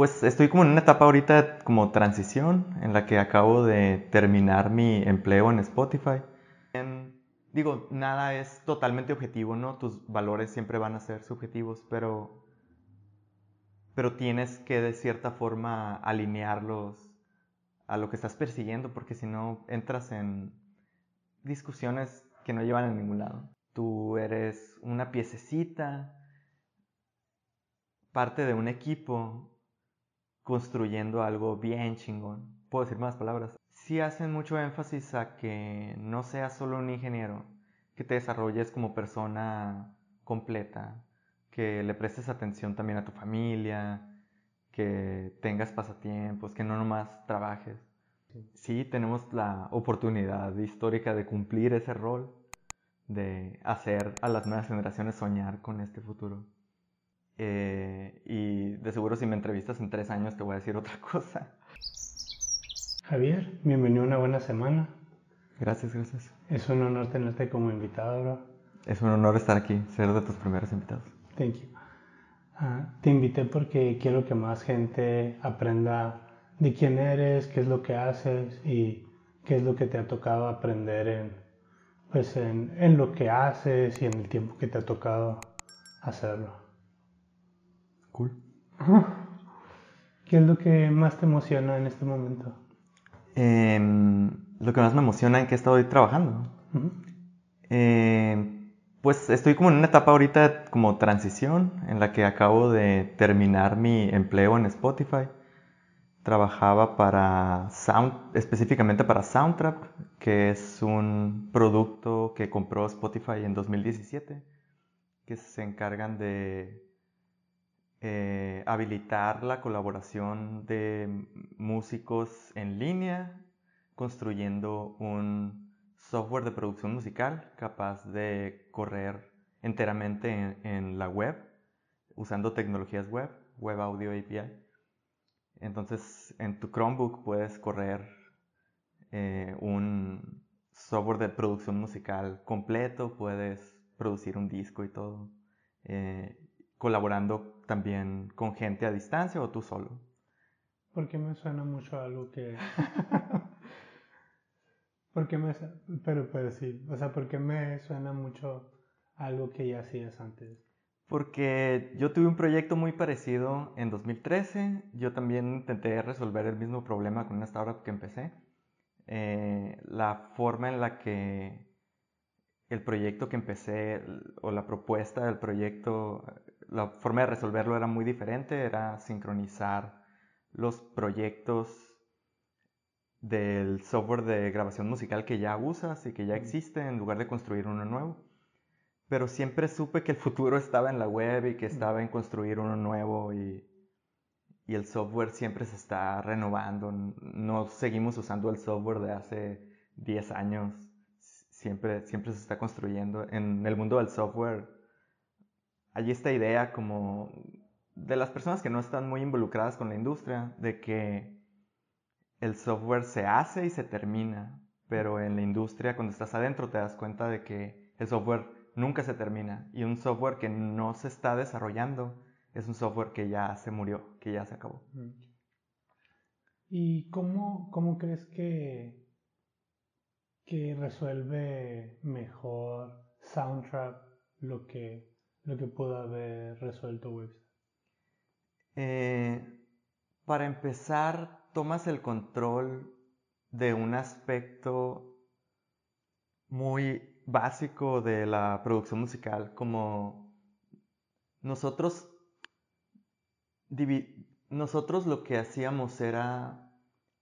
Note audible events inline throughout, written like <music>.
Pues estoy como en una etapa ahorita como transición en la que acabo de terminar mi empleo en Spotify. digo, nada es totalmente objetivo, ¿no? Tus valores siempre van a ser subjetivos, pero, pero tienes que de cierta forma alinearlos a lo que estás persiguiendo, porque si no entras en discusiones que no llevan a ningún lado. Tú eres una piececita, parte de un equipo construyendo algo bien chingón. Puedo decir más palabras. Sí hacen mucho énfasis a que no seas solo un ingeniero, que te desarrolles como persona completa, que le prestes atención también a tu familia, que tengas pasatiempos, que no nomás trabajes. Sí, tenemos la oportunidad histórica de cumplir ese rol, de hacer a las nuevas generaciones soñar con este futuro. Eh, y de seguro si me entrevistas en tres años te voy a decir otra <laughs> cosa. Javier, bienvenido a una buena semana. Gracias, gracias. Es un honor tenerte como invitado, bro. Es un honor estar aquí, ser de tus primeros invitados. Thank you. Ah, te invité porque quiero que más gente aprenda de quién eres, qué es lo que haces y qué es lo que te ha tocado aprender en, pues en, en lo que haces y en el tiempo que te ha tocado hacerlo. Cool. <laughs> ¿Qué es lo que más te emociona en este momento? Em, lo que más me emociona en que estoy trabajando. Em, pues estoy como en una etapa ahorita como transición en la que acabo de terminar mi empleo en Spotify. Trabajaba para Sound, específicamente para Soundtrap, que es un producto que compró Spotify en 2017, que se encargan de eh, habilitar la colaboración de músicos en línea, construyendo un software de producción musical capaz de correr enteramente en, la web, usando tecnologías web, Web Audio API. Entonces, en tu Chromebook puedes correr eh, un software de producción musical completo, puedes producir un disco y todo. Eh, colaborando también con gente a distancia o tú solo? Porque me suena mucho algo que... <laughs> porque me... Pero pues sí, o sea, porque me suena mucho algo que ya hacías antes. Porque yo tuve un proyecto muy parecido en 2013. Yo también intenté resolver el mismo problema con una startup que empecé. Eh, la forma en la que el proyecto que empecé o la propuesta del proyecto la forma de resolverlo era muy diferente, era sincronizar los proyectos del software de grabación musical que ya usas y que ya existe en lugar de construir uno nuevo. Pero siempre supe que el futuro estaba en la web y que estaba en construir uno nuevo y, y el software siempre se está renovando. No seguimos usando el software de hace 10 años. Siempre, siempre se está construyendo. En el mundo del software hay esta idea como de las personas que no están muy involucradas con la industria, de que el software se hace y se termina, pero en la industria cuando estás adentro te das cuenta de que el software nunca se termina y un software que no se está desarrollando es un software que ya se murió, que ya se acabó. ¿Y cómo, cómo crees que, que resuelve mejor Soundtrap lo que lo que pudo haber resuelto Webster? Eh, para empezar, tomas el control de un aspecto muy básico de la producción musical, como nosotros, nosotros lo que hacíamos era,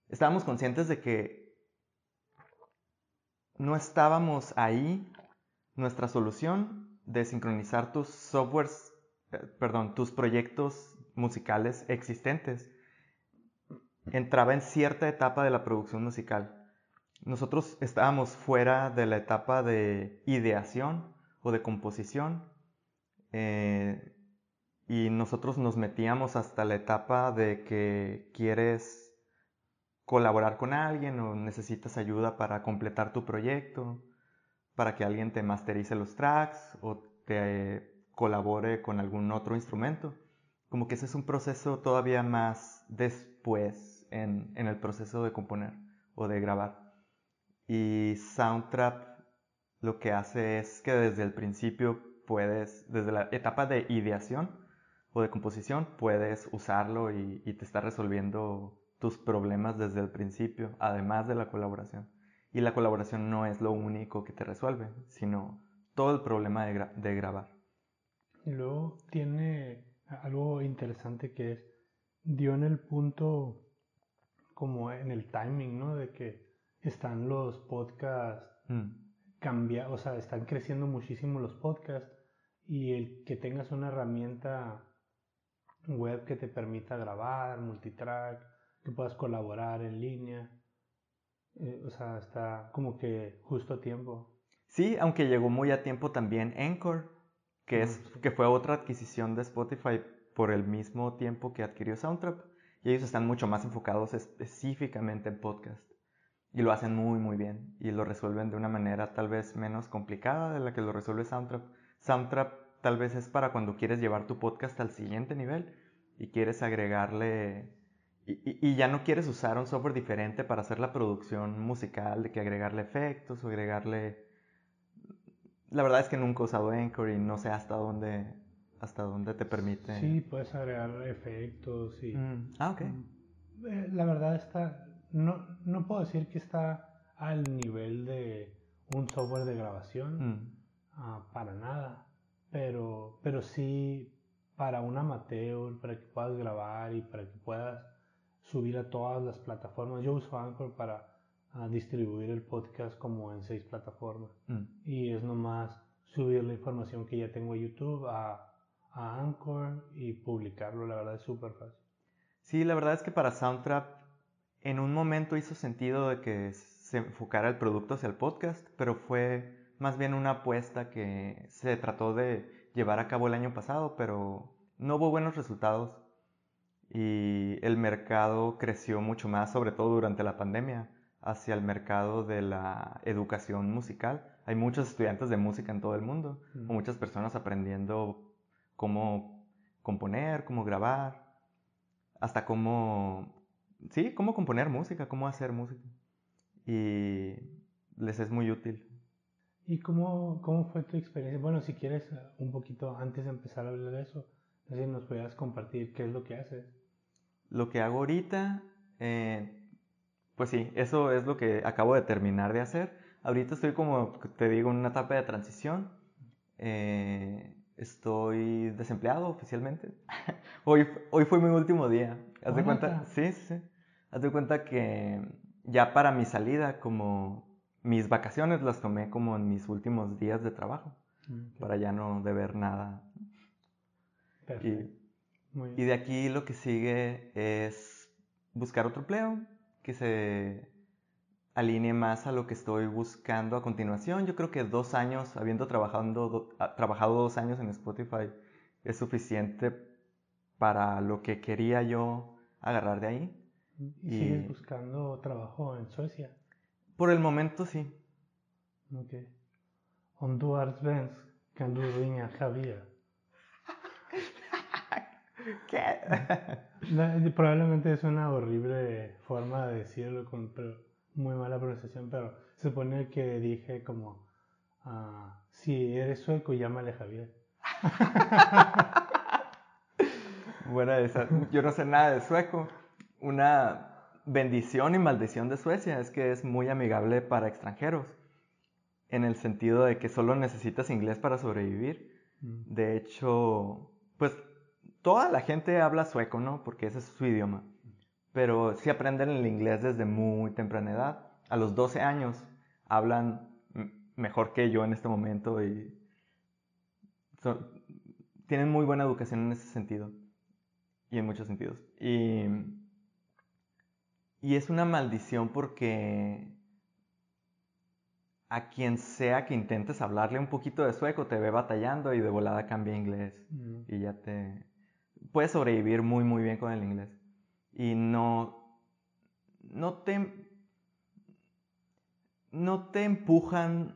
estábamos conscientes de que no estábamos ahí, nuestra solución de sincronizar tus softwares, eh, perdón, tus proyectos musicales existentes, entraba en cierta etapa de la producción musical. Nosotros estábamos fuera de la etapa de ideación o de composición eh, y nosotros nos metíamos hasta la etapa de que quieres colaborar con alguien o necesitas ayuda para completar tu proyecto para que alguien te masterice los tracks o te colabore con algún otro instrumento. como que ese es un proceso todavía más después en, el proceso de componer o de grabar. Y Soundtrap lo que hace es que desde el principio puedes, desde la etapa de ideación o de composición, puedes usarlo y, te está resolviendo tus problemas desde el principio, además de la colaboración. Y la colaboración no es lo único que te resuelve, sino todo el problema de, de grabar. Y luego tiene algo interesante que es, dio en el punto como en el timing, ¿no? De que están los podcasts mm. cambia, o sea, están creciendo muchísimo los podcasts y el que tengas una herramienta web que te permita grabar, multitrack, que puedas colaborar en línea, eh, o sea, está como que justo a tiempo. Sí, aunque llegó muy a tiempo también Anchor, que, es, que fue otra adquisición de Spotify por el mismo tiempo que adquirió Soundtrap. Y ellos están mucho más enfocados específicamente en podcast. Y lo hacen muy, muy bien. Y lo resuelven de una manera tal vez menos complicada de la que lo resuelve Soundtrap. Soundtrap tal vez es para cuando quieres llevar tu podcast al siguiente nivel y quieres agregarle... Y, y, ya no quieres usar un software diferente para hacer la producción musical, de que agregarle efectos o agregarle... La verdad es que nunca he usado Anchor y no sé hasta dónde, hasta dónde te permite. Sí, puedes agregar efectos y... Mm, ah, ok. Eh, la verdad está, no, no puedo decir que está al nivel de un software de grabación, mm. ah, para nada, pero, pero sí para un amateur, para que puedas grabar y para que puedas subir a todas las plataformas. Yo uso Anchor para ah, distribuir el podcast como en seis plataformas mm. y es nomás subir la información que ya tengo a YouTube a, a Anchor y publicarlo, la verdad es súper fácil. Sí, la verdad es que para Soundtrap en un momento hizo sentido de que se enfocara el producto hacia el podcast, pero fue más bien una apuesta que se trató de llevar a cabo el año pasado, pero no hubo buenos resultados y el mercado creció mucho más, sobre todo durante la pandemia, hacia el mercado de la educación musical. Hay muchos estudiantes de música en todo el mundo, muchas personas aprendiendo cómo componer, cómo grabar, hasta cómo sí, cómo componer música, cómo hacer música. Y les es muy útil. ¿Y cómo, cómo fue tu experiencia? Bueno, si quieres, eh, un poquito antes de empezar a hablar de eso, no sé si nos puedas compartir qué es lo que haces. Lo que hago ahorita, eh, pues sí, eso es lo que acabo de terminar de hacer. Ahorita estoy como, te digo, en una etapa de transición. Eh, estoy desempleado oficialmente. <laughs> hoy, hoy fue mi último día. Haz de cuenta, sí, sí. Haz de cuenta que ya para mi salida, como mis vacaciones las tomé como en mis últimos días de trabajo, mm, para ya no deber nada. Perfecto. Y, y de aquí lo que sigue es buscar otro empleo que se alinee más a lo que estoy buscando a continuación. Yo creo que dos años, habiendo trabajado, trabajado dos años en Spotify, es suficiente para lo que quería yo agarrar de ahí. ¿Y, sigues buscando trabajo en Suecia? Por el momento sí. Ok. Om du är svensk kan du ringa Javier. ¿Qué? <laughs> probablemente es una horrible forma de decirlo, con pero muy mala pronunciación, pero se supone que dije como, uh, si eres sueco, llámale Javier. <laughs> Buena esa. Yo no sé nada de sueco. Una bendición y maldición de Suecia es que es muy amigable para extranjeros. En el sentido de que solo necesitas inglés para sobrevivir. Mm. De hecho, pues toda la gente habla sueco, ¿no? Porque ese es su idioma. Pero sí aprenden el inglés desde muy temprana edad. A los 12 años hablan mejor que yo en este momento y tienen muy buena educación en ese sentido y en muchos sentidos. Y, y es una maldición porque a quien sea que intentes hablarle un poquito de sueco te ve batallando y de volada cambia inglés mm. y ya te puedes sobrevivir muy muy bien con el inglés y no no te no te empujan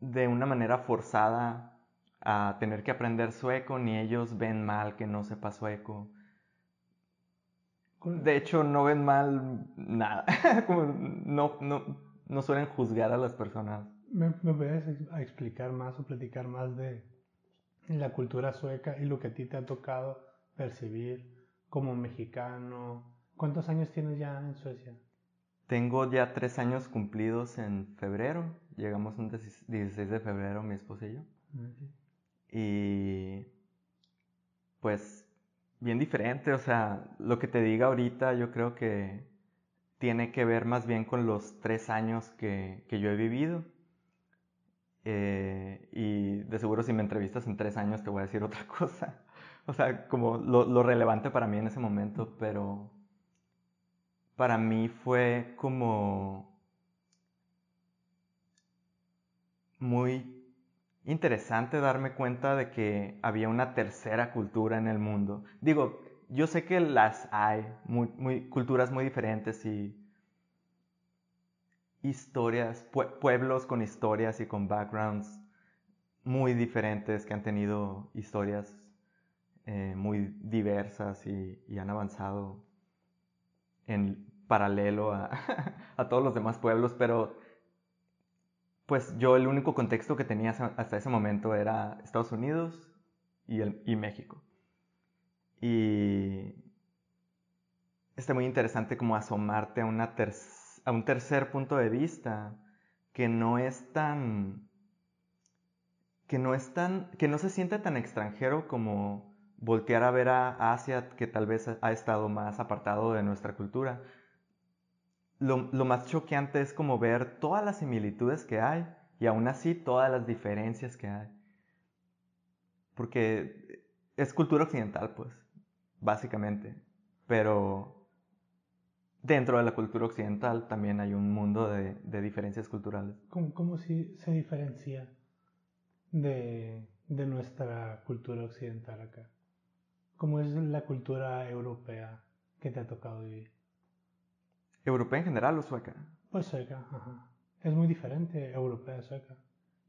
de una manera forzada a tener que aprender sueco, ni ellos ven mal que no sepa sueco. De hecho, no ven mal nada. <laughs> Como no, no, no suelen juzgar a las personas. ¿Me, me puedes explicar más o platicar más de la cultura sueca y lo que a ti te ha tocado percibir como mexicano? ¿Cuántos años tienes ya en Suecia? Tengo ya tres años cumplidos en febrero. Llegamos un 16 de febrero, mi esposa y yo. Y pues bien diferente, o sea, lo que te diga ahorita yo creo que tiene que ver más bien con los tres años que, que yo he vivido. Eh, y de seguro si me entrevistas en tres años te voy a decir otra <laughs> cosa. O sea, como lo, relevante para mí en ese momento, pero para mí fue como muy interesante darme cuenta de que había una tercera cultura en el mundo. Digo, yo sé que las hay, culturas muy diferentes y historias, pueblos con historias y con backgrounds muy diferentes que han tenido historias eh, muy diversas y, han avanzado en paralelo <laughs> a, todos los demás pueblos, pero pues yo el único contexto que tenía hasta ese momento era Estados Unidos y, México. Y está muy interesante como asomarte a, una a un tercer punto de vista que no es tan que no es tan que no se siente tan extranjero como voltear a ver a Asia que tal vez ha estado más apartado de nuestra cultura lo, más choqueante es como ver todas las similitudes que hay y aún así todas las diferencias que hay. Porque es cultura occidental, pues, básicamente. Pero dentro de la cultura occidental también hay un mundo de, diferencias culturales. ¿Cómo, cómo si se diferencia de nuestra cultura occidental acá? ¿Cómo es la cultura europea que te ha tocado vivir? ¿Europea en general o sueca? Pues sueca, ajá. Es muy diferente europea sueca.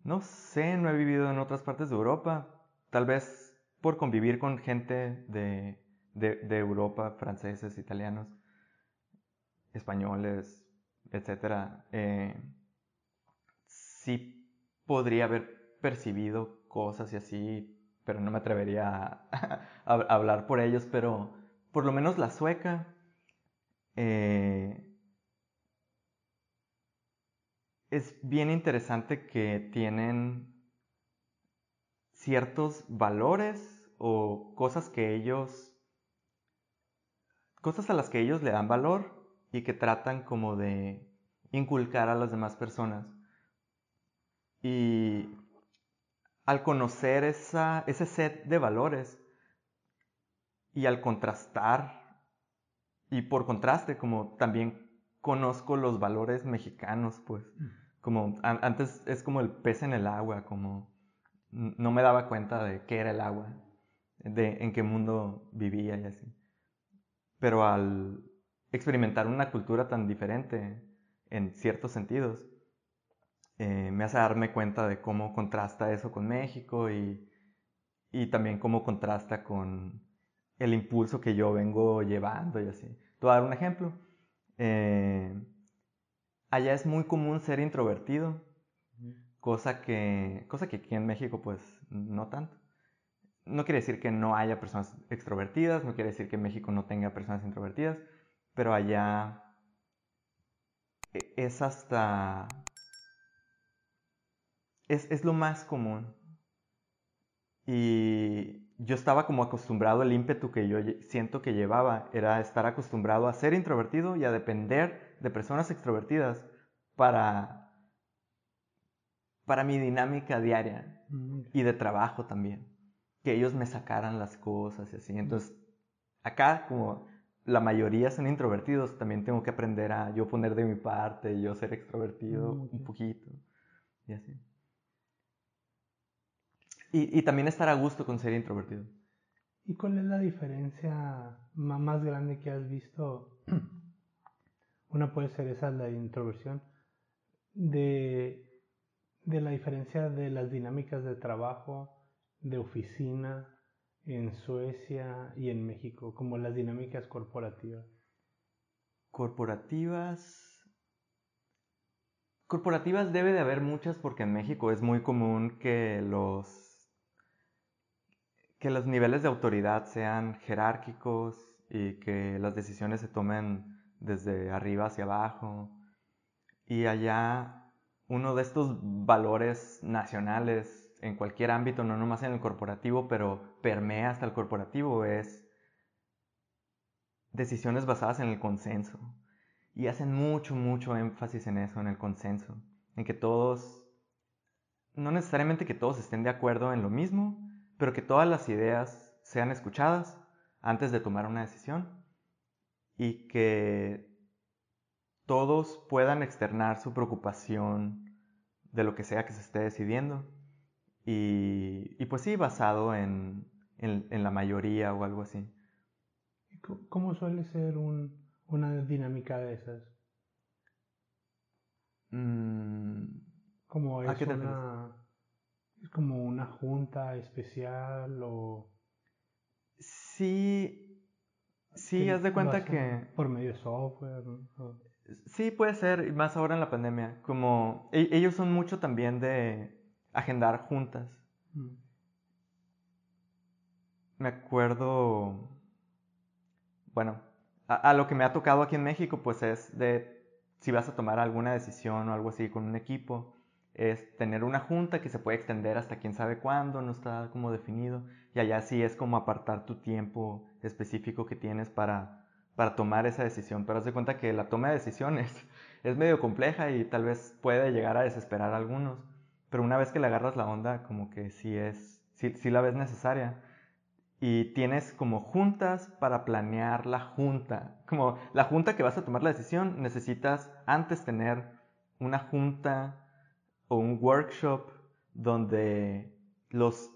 No sé, no he vivido en otras partes de Europa. Tal vez por convivir con gente de, de, Europa, franceses, italianos, españoles, etc. Eh, sí podría haber percibido cosas y así, pero no me atrevería <laughs> a, hablar por ellos, pero por lo menos la sueca eh, es bien interesante que tienen ciertos valores o cosas que ellos, cosas a las que ellos le dan valor y que tratan como de inculcar a las demás personas. Y al conocer esa, ese set de valores y al contrastar, y por contraste, como también conozco los valores mexicanos, pues. Como antes es como el pez en el agua, como no me daba cuenta de qué era el agua, de en qué mundo vivía y así. Pero al experimentar una cultura tan diferente en ciertos sentidos, eh, me hace darme cuenta de cómo contrasta eso con México y, y también cómo contrasta con el impulso que yo vengo llevando y así. Te voy a dar un ejemplo. Eh, allá es muy común ser introvertido, cosa que, cosa que aquí en México pues no tanto. No quiere decir que no haya personas extrovertidas, no quiere decir que México no tenga personas introvertidas, pero allá e, es hasta... Es, es lo más común. Y yo estaba como acostumbrado, el ímpetu que yo siento que llevaba era estar acostumbrado a ser introvertido y a depender de personas extrovertidas para, para mi dinámica diaria mm, y de trabajo también. Que ellos me sacaran las cosas y así. Entonces, acá como la mayoría son introvertidos, también tengo que aprender a yo poner de mi parte, yo ser extrovertido mm, un poquito y así. Y, también estar a gusto con ser introvertido. ¿Y cuál es la diferencia más grande que has visto? <clears throat> Una puede ser esa, la introversión, de, de la diferencia de las dinámicas de trabajo de oficina en Suecia y en México, como las dinámicas corporativas? Corporativas. Corporativas debe de haber muchas porque en México es muy común que los que los niveles de autoridad sean jerárquicos y que las decisiones se tomen desde arriba hacia abajo. Y allá uno de estos valores nacionales en cualquier ámbito, no nomás en el corporativo, pero permea hasta el corporativo, es decisiones basadas en el consenso. Y hacen mucho, mucho énfasis en eso, en el consenso. En que todos, no necesariamente que todos estén de acuerdo en lo mismo, pero que todas las ideas sean escuchadas antes de tomar una decisión y que todos puedan externar su preocupación de lo que sea que se esté decidiendo y, pues sí, basado en, la mayoría o algo así. ¿Cómo suele ser una dinámica de esas? Mm, como es una, ¿Es como una junta especial o...? Sí, sí, haz de cuenta que... Por medio de software. Sí, puede ser, más ahora en la pandemia. Como e, ellos son mucho también de agendar juntas. Mm. Me acuerdo, bueno, a, lo que me ha tocado aquí en México, pues es de si vas a tomar alguna decisión o algo así con un equipo, es tener una junta que se puede extender hasta quién sabe cuándo, no está como definido. Y allá sí es como apartar tu tiempo específico que tienes para, para tomar esa decisión. Pero haz de cuenta que la toma de decisiones <laughs> es medio compleja y tal vez puede llegar a desesperar a algunos. Pero una vez que le agarras la onda, como que sí es, sí, sí la ves necesaria. Y tienes como juntas para planear la junta. Como la junta que vas a tomar la decisión, necesitas antes tener una junta o un workshop donde los,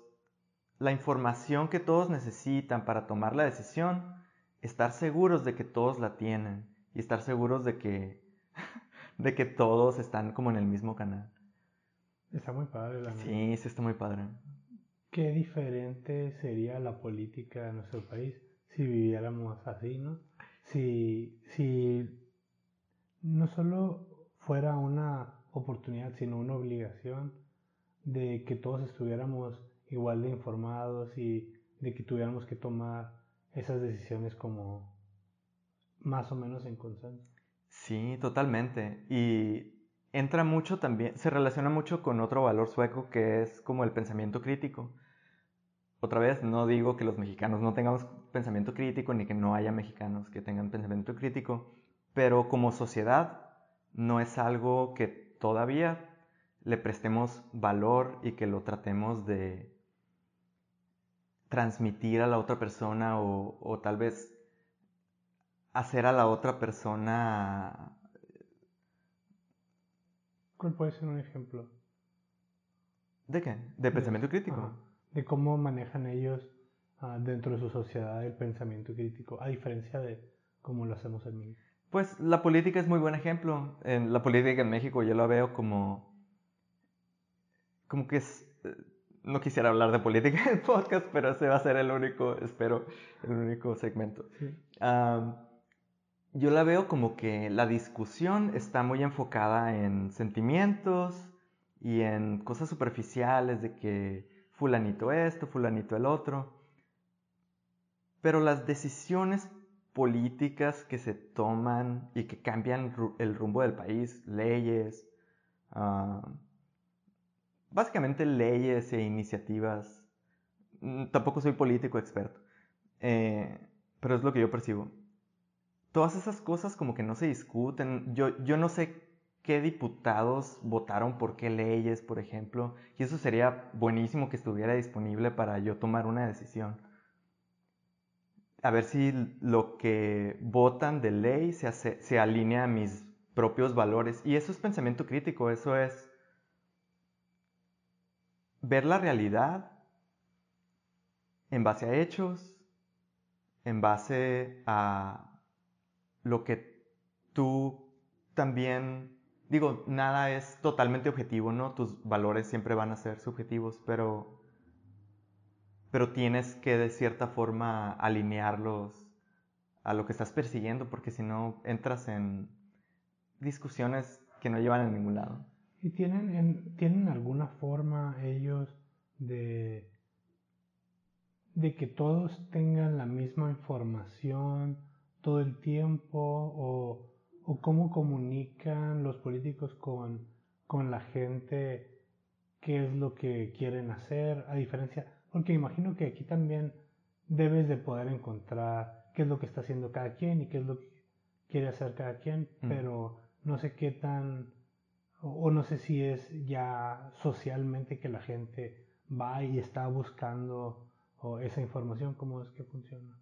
la información que todos necesitan para tomar la decisión, estar seguros de que todos la tienen y estar seguros de que, <laughs> de que todos están como en el mismo canal. Está muy padre la Sí, sí está muy padre. Qué diferente sería la política de nuestro país si viviéramos así, ¿no? Si, si no solo fuera una oportunidad, sino una obligación de que todos estuviéramos igual de informados y de que tuviéramos que tomar esas decisiones como más o menos en consenso. Sí, totalmente. Y entra mucho también, se relaciona mucho con otro valor sueco que es como el pensamiento crítico. Otra vez, no digo que los mexicanos no tengamos pensamiento crítico ni que no haya mexicanos que tengan pensamiento crítico, pero como sociedad no es algo que todavía le prestemos valor y que lo tratemos de transmitir a la otra persona o, tal vez hacer a la otra persona... ¿Cuál puede ser un ejemplo? ¿De qué? ¿De pensamiento crítico? de cómo manejan ellos ah, dentro de su sociedad el pensamiento crítico, a diferencia de cómo lo hacemos en México. Pues la política es muy buen ejemplo. En la política en México yo la veo como... Como que es... Eh, no quisiera hablar de política en podcast, pero ese va a ser el único, espero, el único segmento. yo la veo como que la discusión está muy enfocada en sentimientos y en cosas superficiales de que fulanito esto, fulanito el otro. Pero las decisiones políticas que se toman y que cambian el rumbo del país, leyes, ah, básicamente leyes e iniciativas. Mm, tampoco soy político experto, eh, pero es lo que yo percibo. Todas esas cosas como que no se discuten. Yo, yo no sé qué diputados votaron por qué leyes, por ejemplo, y eso sería buenísimo que estuviera disponible para yo tomar una decisión a ver si lo que votan de ley se, se alinea a mis propios valores. Y eso es pensamiento crítico, eso es ver la realidad en base a hechos, en base a lo que tú también, digo, nada es totalmente objetivo, ¿no? Tus valores siempre van a ser subjetivos, pero pero tienes que de cierta forma alinearlos a lo que estás persiguiendo, porque si no entras en discusiones que no llevan a ningún lado. ¿Y tienen, tienen alguna forma ellos de, de que todos tengan la misma información todo el tiempo o, o cómo comunican los políticos con, con la gente qué es lo que quieren hacer, a diferencia, porque imagino que aquí también debes de poder encontrar qué es lo que está haciendo cada quien y qué es lo que quiere hacer cada quien, mm. pero no sé qué tan, o, no sé si es ya socialmente que la gente va y está buscando esa información, cómo es que funciona.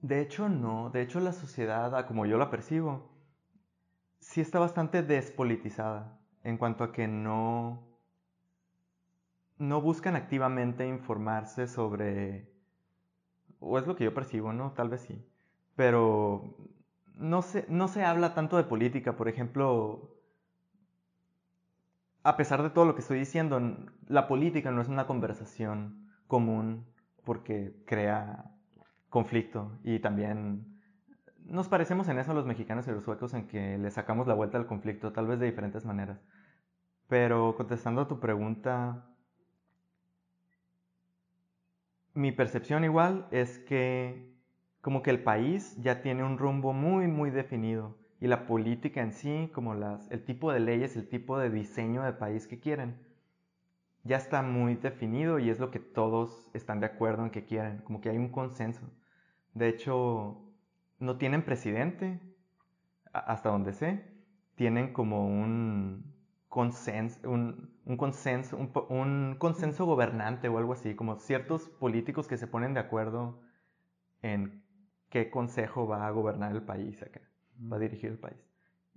De hecho, no. De hecho, la sociedad, como yo la percibo, sí está bastante despolitizada en cuanto a que no, no buscan activamente informarse sobre, o es lo que yo percibo, ¿no? Tal vez sí, pero no se, no se habla tanto de política, por ejemplo, a pesar de todo lo que estoy diciendo, la política no es una conversación común porque crea conflicto y también nos parecemos en eso los mexicanos y los suecos en que le sacamos la vuelta al conflicto, tal vez de diferentes maneras. Pero contestando a tu pregunta, mi percepción igual es que como que el país ya tiene un rumbo muy muy definido y la política en sí, como las, el tipo de leyes, el tipo de diseño de país que quieren, ya está muy definido y es lo que todos están de acuerdo en que quieren, como que hay un consenso. De hecho, no tienen presidente, hasta donde sé, tienen como un consenso, un, consenso, un, consenso gobernante o algo así, como ciertos políticos que se ponen de acuerdo en qué consejo va a gobernar el país acá, va a dirigir el país.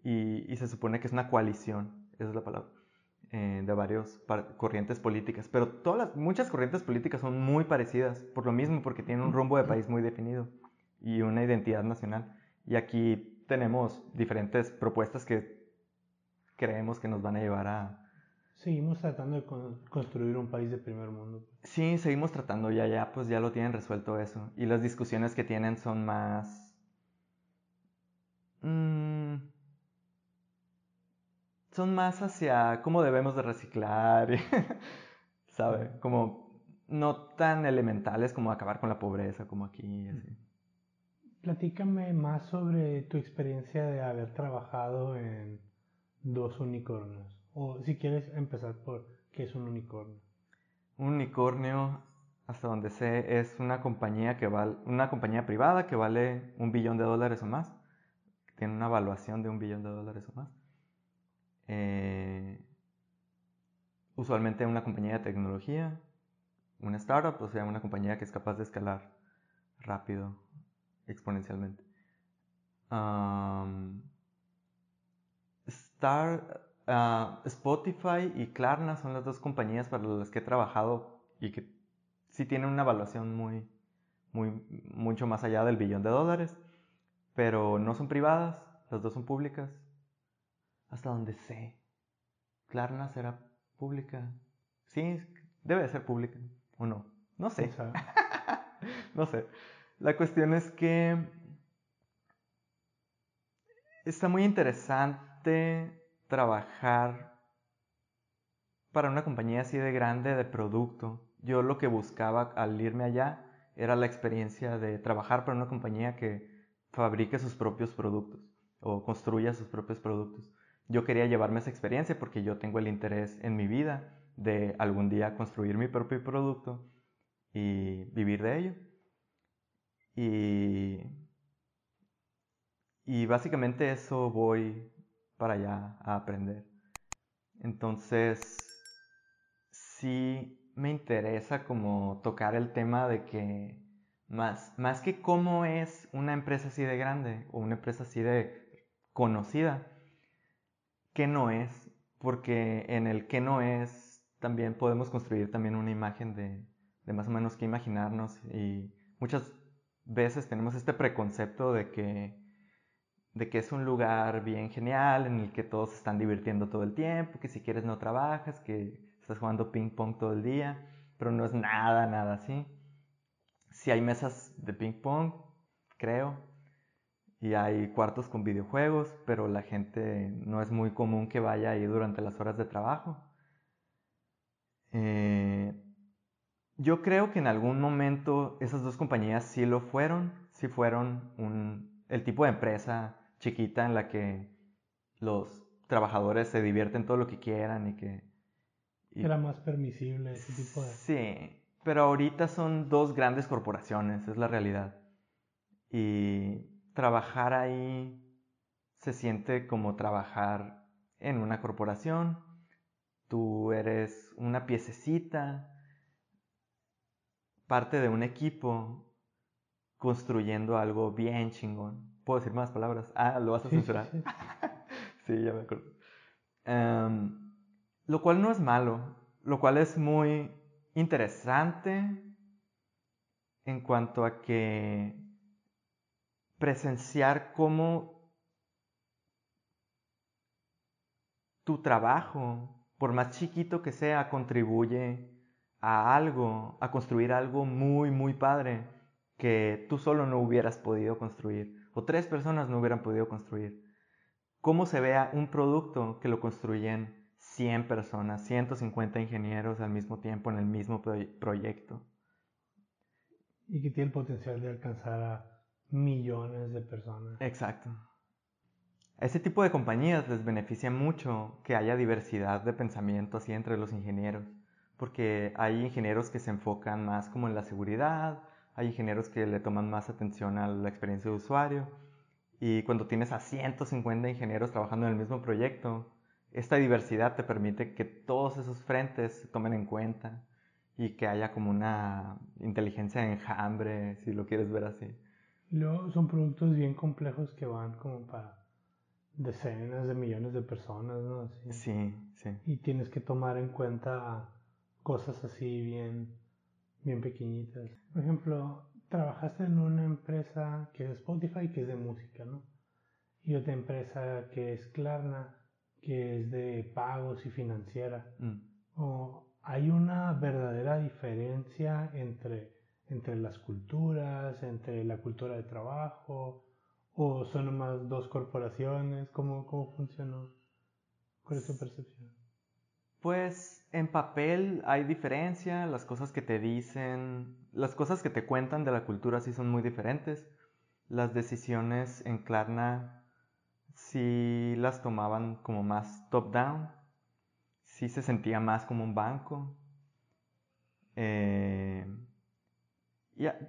Y, se supone que es una coalición, esa es la palabra, eh, de varias corrientes políticas. Pero todas las, muchas corrientes políticas son muy parecidas, por lo mismo, porque tienen un rumbo de país muy definido y una identidad nacional. Y aquí tenemos diferentes propuestas que creemos que nos van a llevar a... Seguimos tratando de construir un país de primer mundo. Sí, seguimos tratando, ya, ya, pues ya lo tienen resuelto eso. Y las discusiones que tienen son más... Mm, son más hacia cómo debemos de reciclar, <laughs> ¿sabe? Como no tan elementales como acabar con la pobreza, como aquí, así. Platícame más sobre tu experiencia de haber trabajado en dos unicornios. O si quieres empezar por qué es un unicornio. Un unicornio, hasta donde sé, es una compañía que vale, una compañía privada que vale un billón de dólares o más. Tiene una evaluación de un billón de dólares o más. Eh, usualmente una compañía de tecnología, una startup, o sea, una compañía que es capaz de escalar rápido exponencialmente. Star, ah, Spotify y Klarna son las dos compañías para las que he trabajado y que sí tienen una evaluación muy, muy, mucho más allá del billón de dólares, pero no son privadas, las dos son públicas. Hasta donde sé. Klarna será pública. Sí, debe de ser pública, ¿o no? No sé. no sé. <laughs> La cuestión es que está muy interesante trabajar para una compañía así de grande de producto. Yo lo que buscaba al irme allá era la experiencia de trabajar para una compañía que fabrique sus propios productos o construya sus propios productos. Yo quería llevarme esa experiencia porque yo tengo el interés en mi vida de algún día construir mi propio producto y vivir de ello. Y, y básicamente eso voy para allá a aprender. Entonces, sí me interesa como tocar el tema de que más, más que cómo es una empresa así de grande o una empresa así de conocida, qué no es, porque en el qué no es también podemos construir también una imagen de, de más o menos qué imaginarnos y muchas veces tenemos este preconcepto de que, de que es un lugar bien genial en el que todos se están divirtiendo todo el tiempo, que si quieres no trabajas, que estás jugando ping pong todo el día. pero no es nada, nada así. Sí hay mesas de ping pong, creo, y hay cuartos con videojuegos, pero la gente no es muy común que vaya ahí durante las horas de trabajo. Eh, yo creo que en algún momento esas dos compañías sí lo fueron, sí fueron un, el tipo de empresa chiquita en la que los trabajadores se divierten todo lo que quieran y que... Era más permisible ese tipo de... Sí, pero ahorita son dos grandes corporaciones, es la realidad. Y trabajar ahí se siente como trabajar en una corporación. Tú eres una piececita, parte de un equipo, construyendo algo bien chingón. ¿Puedo decir más palabras? Ah, lo vas a censurar. <laughs> Sí, ya me acuerdo. Em, lo cual no es malo, lo cual es muy interesante en cuanto a que presenciar cómo tu trabajo, por más chiquito que sea, contribuye a algo, a construir algo muy, muy padre que tú solo no hubieras podido construir o tres personas no hubieran podido construir. Cómo se vea un producto que lo construyen 100 personas, 150 ingenieros al mismo tiempo en el mismo proyecto. Y que tiene el potencial de alcanzar a millones de personas. Exacto. A ese tipo de compañías les beneficia mucho que haya diversidad de pensamiento así entre los ingenieros, porque hay ingenieros que se enfocan más como en la seguridad, hay ingenieros que le toman más atención a la experiencia de usuario, y cuando tienes a 150 ingenieros trabajando en el mismo proyecto, esta diversidad te permite que todos esos frentes se tomen en cuenta y que haya como una inteligencia de enjambre, si lo quieres ver así. Son productos bien complejos que van como para decenas de millones de personas, ¿no? Sí, sí. Y tienes que tomar en cuenta cosas así bien, bien pequeñitas. Por ejemplo, trabajaste en una empresa que es Spotify, que es de música, ¿no? Y otra empresa que es Klarna, que es de pagos y financiera. Mm. O hay una verdadera diferencia entre entre las culturas, entre la cultura de trabajo, o son nomás dos corporaciones? ¿Cómo, cómo funcionó? ¿Cuál es tu percepción? Pues en papel hay diferencia, las cosas que te dicen, las cosas que te cuentan de la cultura sí son muy diferentes. Las decisiones en Klarna sí las tomaban como más top-down, sí se sentía más como un banco. Eh,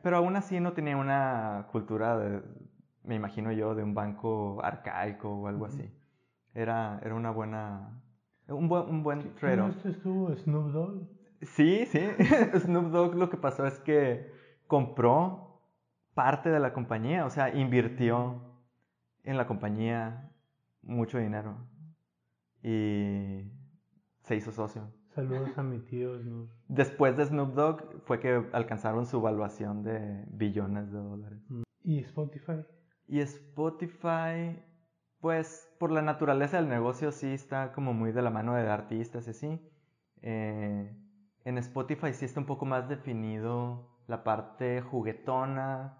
pero aún así no tenía una cultura, de, me imagino yo, de un banco arcaico o algo así. Era, era una buena... Un buen, un buen ¿No estuvo Snoop Dogg? Sí, sí. <laughs> Snoop Dogg lo que pasó es que compró parte de la compañía, o sea, invirtió en la compañía mucho dinero y se hizo socio. Saludos a mi tío Snoop. Después de Snoop Dogg fue que alcanzaron su valuación de billones de dólares. Mm. ¿Y Spotify? Y Spotify, pues por la naturaleza del negocio sí está como muy de la mano de artistas y así. Eh, en Spotify sí está un poco más definido la parte juguetona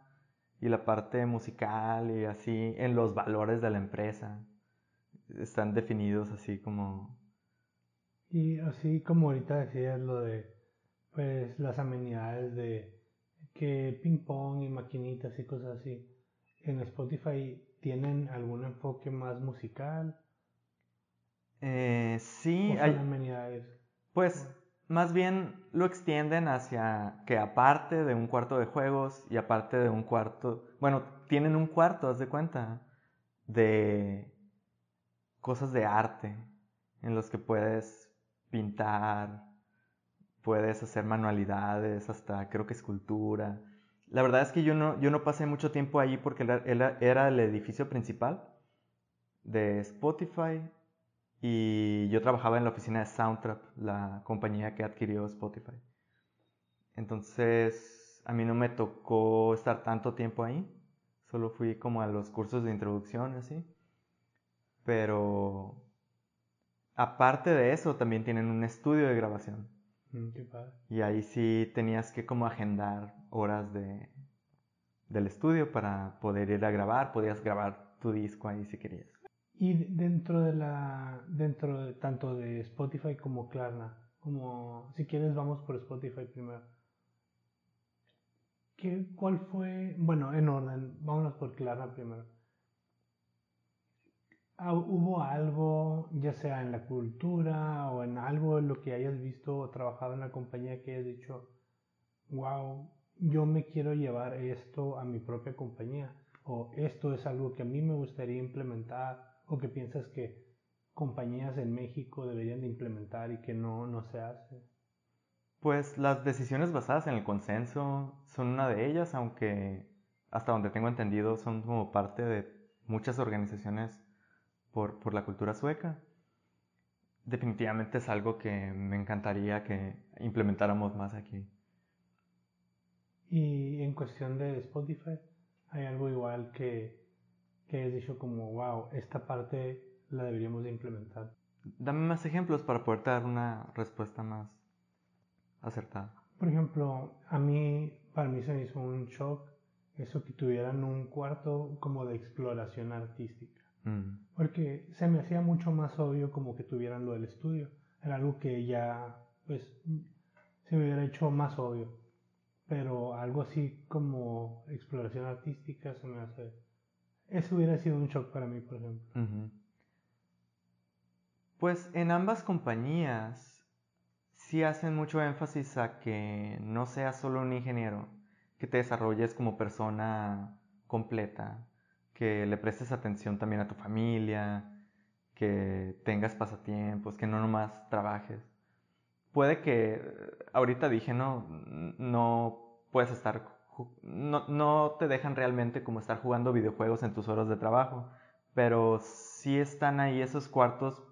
y la parte musical y así en los valores de la empresa. Están definidos así como y así como ahorita decías lo de pues las amenidades de que ping pong y maquinitas y cosas así, en Spotify tienen algún enfoque más musical. Eh, sí, hay amenidades. Pues más bien lo extienden hacia que aparte de un cuarto de juegos y aparte de un cuarto, bueno, tienen un cuarto, haz de cuenta, de cosas de arte en los que puedes pintar, puedes hacer manualidades, hasta creo que escultura. La verdad es que yo no, yo no pasé mucho tiempo ahí porque era, el edificio principal de Spotify y yo trabajaba en la oficina de Soundtrap, la compañía que adquirió Spotify. Entonces, a mí no me tocó estar tanto tiempo ahí, solo fui como a los cursos de introducción así. Pero Aparte de eso, también tienen un estudio de grabación. Mm, qué padre. Y ahí sí tenías que como agendar horas de, del estudio para poder ir a grabar, podías grabar tu disco ahí si querías. Y dentro de la, dentro de, tanto de Spotify como Klarna, como si quieres vamos por Spotify primero. ¿Qué, ¿Cuál fue, bueno, en orden, vámonos por Klarna primero. Ah, ¿Hubo algo, ya sea en la cultura o en algo en lo que hayas visto o trabajado en la compañía que hayas dicho, wow, yo me quiero llevar esto a mi propia compañía? ¿O esto es algo que a mí me gustaría implementar? ¿O que piensas que compañías en México deberían de implementar y que no, no se hace? Pues las decisiones basadas en el consenso son una de ellas, aunque hasta donde tengo entendido son como parte de muchas organizaciones por, por la cultura sueca. Definitivamente es algo que me encantaría que implementáramos más aquí. Y en cuestión de Spotify, hay algo igual que, que has dicho como, wow, esta parte la deberíamos de implementar. Dame más ejemplos para poder dar una respuesta más acertada. Por ejemplo, a mí, para mí se me hizo un shock eso que tuvieran un cuarto como de exploración artística. Mm. Porque se me hacía mucho más obvio como que tuvieran lo del estudio. Era algo que ya, pues, se me hubiera hecho más obvio. Pero algo así como exploración artística se me hace... Eso hubiera sido un shock para mí, por ejemplo. Pues en ambas compañías sí hacen mucho énfasis a que no seas solo un ingeniero, que te desarrolles como persona completa, que le prestes atención también a tu familia, que tengas pasatiempos, que no nomás trabajes. Puede que, ahorita dije, no, no puedes estar, no, no te dejan realmente como estar jugando videojuegos en tus horas de trabajo, pero sí están ahí esos cuartos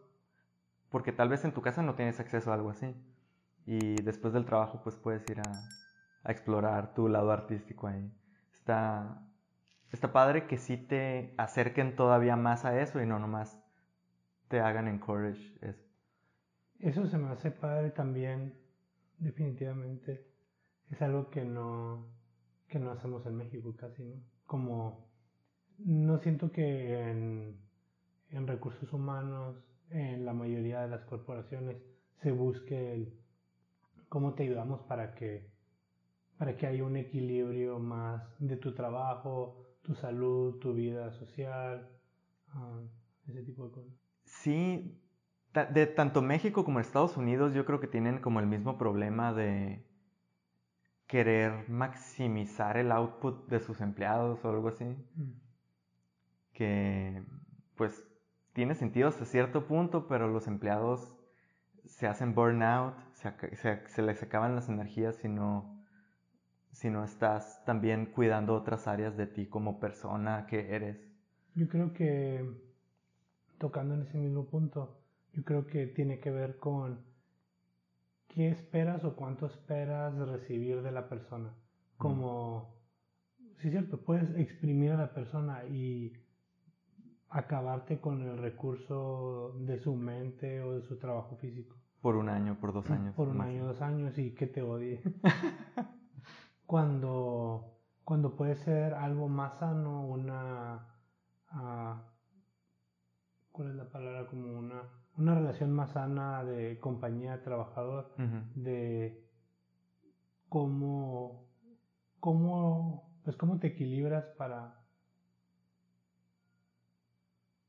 porque tal vez en tu casa no tienes acceso a algo así. Y después del trabajo pues puedes ir a, a explorar tu lado artístico ahí. Está, está padre que sí te acerquen todavía más a eso y no nomás te hagan encourage eso. Eso se me hace padre también, definitivamente. Es algo que no, que no hacemos en México casi, ¿no? Como no siento que en, en recursos humanos, en la mayoría de las corporaciones, se busque el cómo te ayudamos para que, para que haya un equilibrio más de tu trabajo, tu salud, tu vida social, ah, ese tipo de cosas. Sí, de tanto México como Estados Unidos yo creo que tienen como el mismo problema de querer maximizar el output de sus empleados o algo así. Mm. que pues tiene sentido hasta cierto punto, pero los empleados se hacen burnout, se, se- se les acaban las energías si no, si no estás también cuidando otras áreas de ti como persona que eres. Yo creo que, tocando en ese mismo punto, yo creo que tiene que ver con qué esperas o cuánto esperas recibir de la persona. Como, sí es cierto, puedes exprimir a la persona y acabarte con el recurso de su mente o de su trabajo físico Por un año, por dos <clears throat> años. por un año, dos años y que te odie. <laughs> cuando, cuando puede ser algo más sano, una... ah, ¿Cuál es la palabra? Como una, una relación más sana de compañía-trabajador, de cómo, cómo, pues cómo te equilibras para,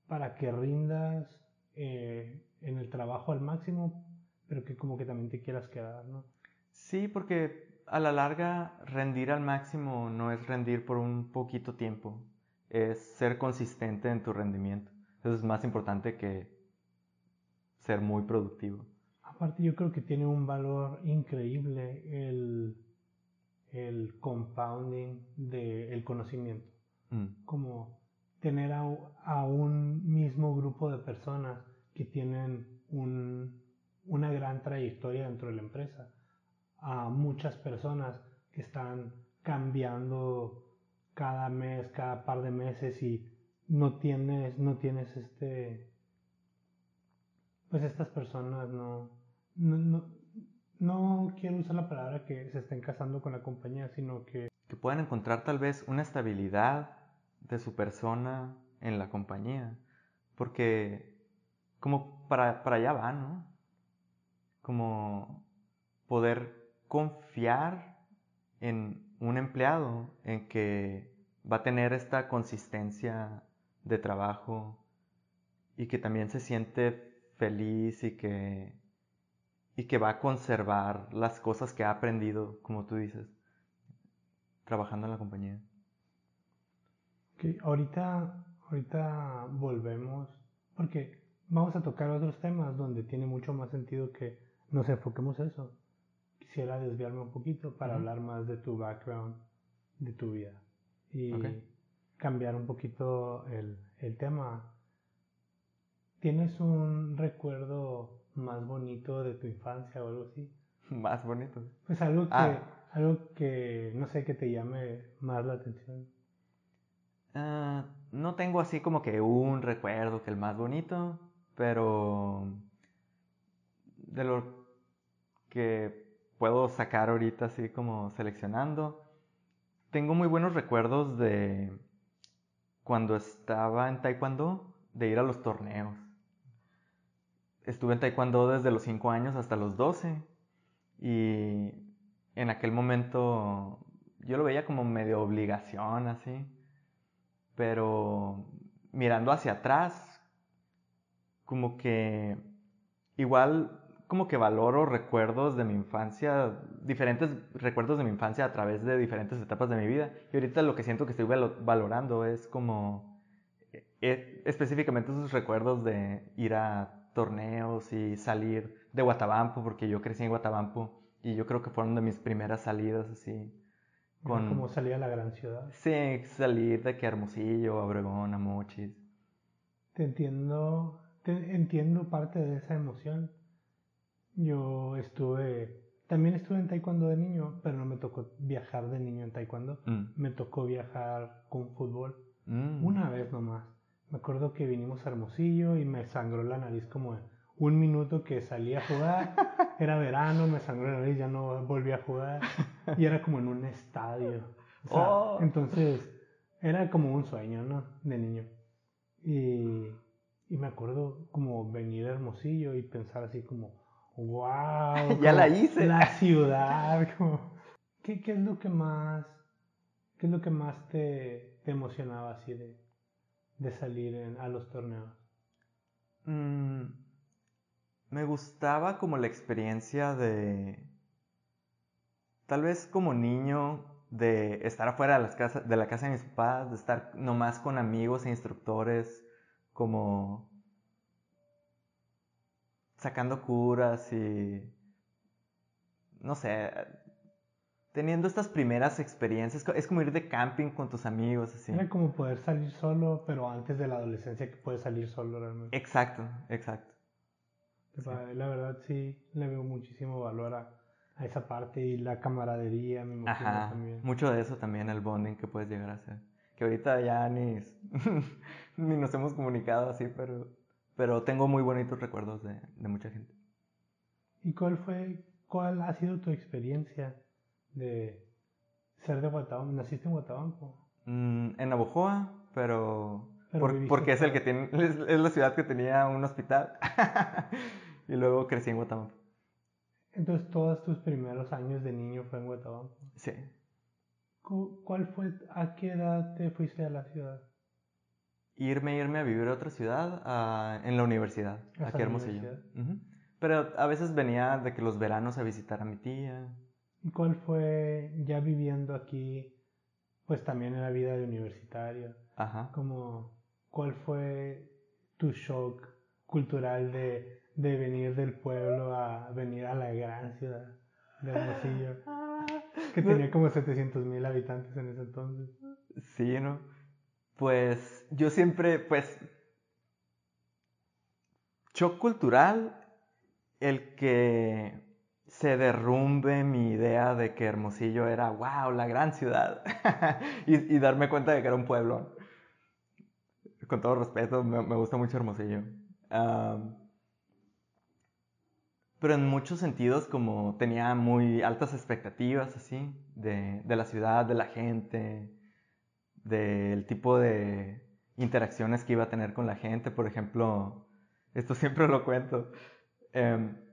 para que rindas eh, en el trabajo al máximo, pero que como que también te quieras quedar, ¿no? Sí, porque a la larga rendir al máximo no es rendir por un poquito tiempo, es ser consistente en tu rendimiento. Eso es más importante que ser muy productivo. Aparte yo creo que tiene un valor increíble el, el compounding del conocimiento. Mm, Como tener a, a un mismo grupo de personas que tienen un- una gran trayectoria dentro de la empresa. A muchas personas que están cambiando cada mes, cada par de meses y no tienes, no tienes este, pues estas personas no, no, no, no quiero usar la palabra que se estén casando con la compañía, sino que... Que puedan encontrar tal vez una estabilidad de su persona en la compañía. Porque como para, para allá va, ¿no? Como poder confiar en un empleado, en que va a tener esta consistencia de trabajo y que también se siente feliz y que, y que va a conservar las cosas que ha aprendido, como tú dices, trabajando en la compañía. Que ahorita, ahorita volvemos, porque vamos a tocar otros temas donde tiene mucho más sentido que nos enfoquemos eso. Quisiera desviarme un poquito para hablar más de tu background, de tu vida. Y cambiar un poquito el, el tema. ¿Tienes un recuerdo más bonito de tu infancia o algo así? <laughs> Más bonito. Pues algo que, ah. algo que no sé, que te llame más la atención. Ah, no tengo así como que un recuerdo que el más bonito, pero de lo que puedo sacar ahorita así como seleccionando, tengo muy buenos recuerdos de cuando estaba en Taekwondo, de ir a los torneos. Estuve en Taekwondo desde los 5 años hasta los 12 y en aquel momento yo lo veía como medio obligación así, pero mirando hacia atrás, como que igual como que valoro recuerdos de mi infancia, diferentes recuerdos de mi infancia a través de diferentes etapas de mi vida. Y ahorita lo que siento que estoy valorando es como eh, específicamente esos recuerdos de ir a torneos y salir de Guatabampo, porque yo crecí en Guatabampo y yo creo que fueron de mis primeras salidas así. Con... Como salir a la gran ciudad. Sí, salir de que Hermosillo, Obregón, a Mochis. Te entiendo, te entiendo parte de esa emoción yo estuve, también estuve en taekwondo de niño, pero no me tocó viajar de niño en taekwondo. Mm. Me tocó viajar con fútbol. Mm. Una vez nomás. Me acuerdo que vinimos a Hermosillo y me sangró la nariz como un minuto que salí a jugar. <laughs> Era verano, me sangró la nariz, ya no volví a jugar. Y era como en un estadio. Oh. Entonces, era como un sueño, ¿no? De niño. Y, y me acuerdo como venir a Hermosillo y pensar así como, wow, <laughs> ya la hice. La ciudad, ¿qué, es lo que más, qué es lo que más te, emocionaba así de, de salir a los torneos? Mm, me gustaba como la experiencia de, tal vez como niño, de estar afuera de, de la casa de mis papás, de estar nomás con amigos e instructores, como sacando curas y, no sé, teniendo estas primeras experiencias. Es como ir de camping con tus amigos, así. Era como poder salir solo, pero antes de la adolescencia que puedes salir solo realmente. Exacto, exacto. La verdad sí, le veo muchísimo valor a, esa parte y la camaradería, me Ajá, también. Mucho de eso también, el bonding que puedes llegar a hacer. Que ahorita ya ni, <laughs> ni nos hemos comunicado así, pero pero tengo muy bonitos recuerdos de, mucha gente. ¿Y cuál fue, cuál ha sido tu experiencia de ser de Guatabampo? ¿Naciste en Guatabampo? Mm, en Navojoa, pero, porque es el que tiene, <laughs> es, la ciudad que tenía un hospital. <laughs> y luego crecí en Guatabampo. Entonces todos tus primeros años de niño fue en Guatabampo. Sí. ¿Cuál fue, a qué edad te fuiste a la ciudad? irme, irme a vivir a otra ciudad, en la universidad, aquí Hermosillo. Pero a veces venía de que los veranos a visitar a mi tía. ¿Y cuál fue, ya viviendo aquí, pues también en la vida de universitario? Ajá. Como, ¿cuál fue tu shock cultural de, de venir del pueblo a venir a la gran ciudad de Hermosillo? <laughs> que tenía como 700 mil habitantes en ese entonces. Sí, ¿no? Pues yo siempre, pues, shock cultural, el que se derrumbe mi idea de que Hermosillo era, wow, la gran ciudad, <laughs> y, darme cuenta de que era un pueblo. Con todo respeto, me, gusta mucho Hermosillo. pero en muchos sentidos como tenía muy altas expectativas así de, de la ciudad, de la gente, del tipo de interacciones que iba a tener con la gente. Por ejemplo, esto <laughs> siempre lo cuento. Em,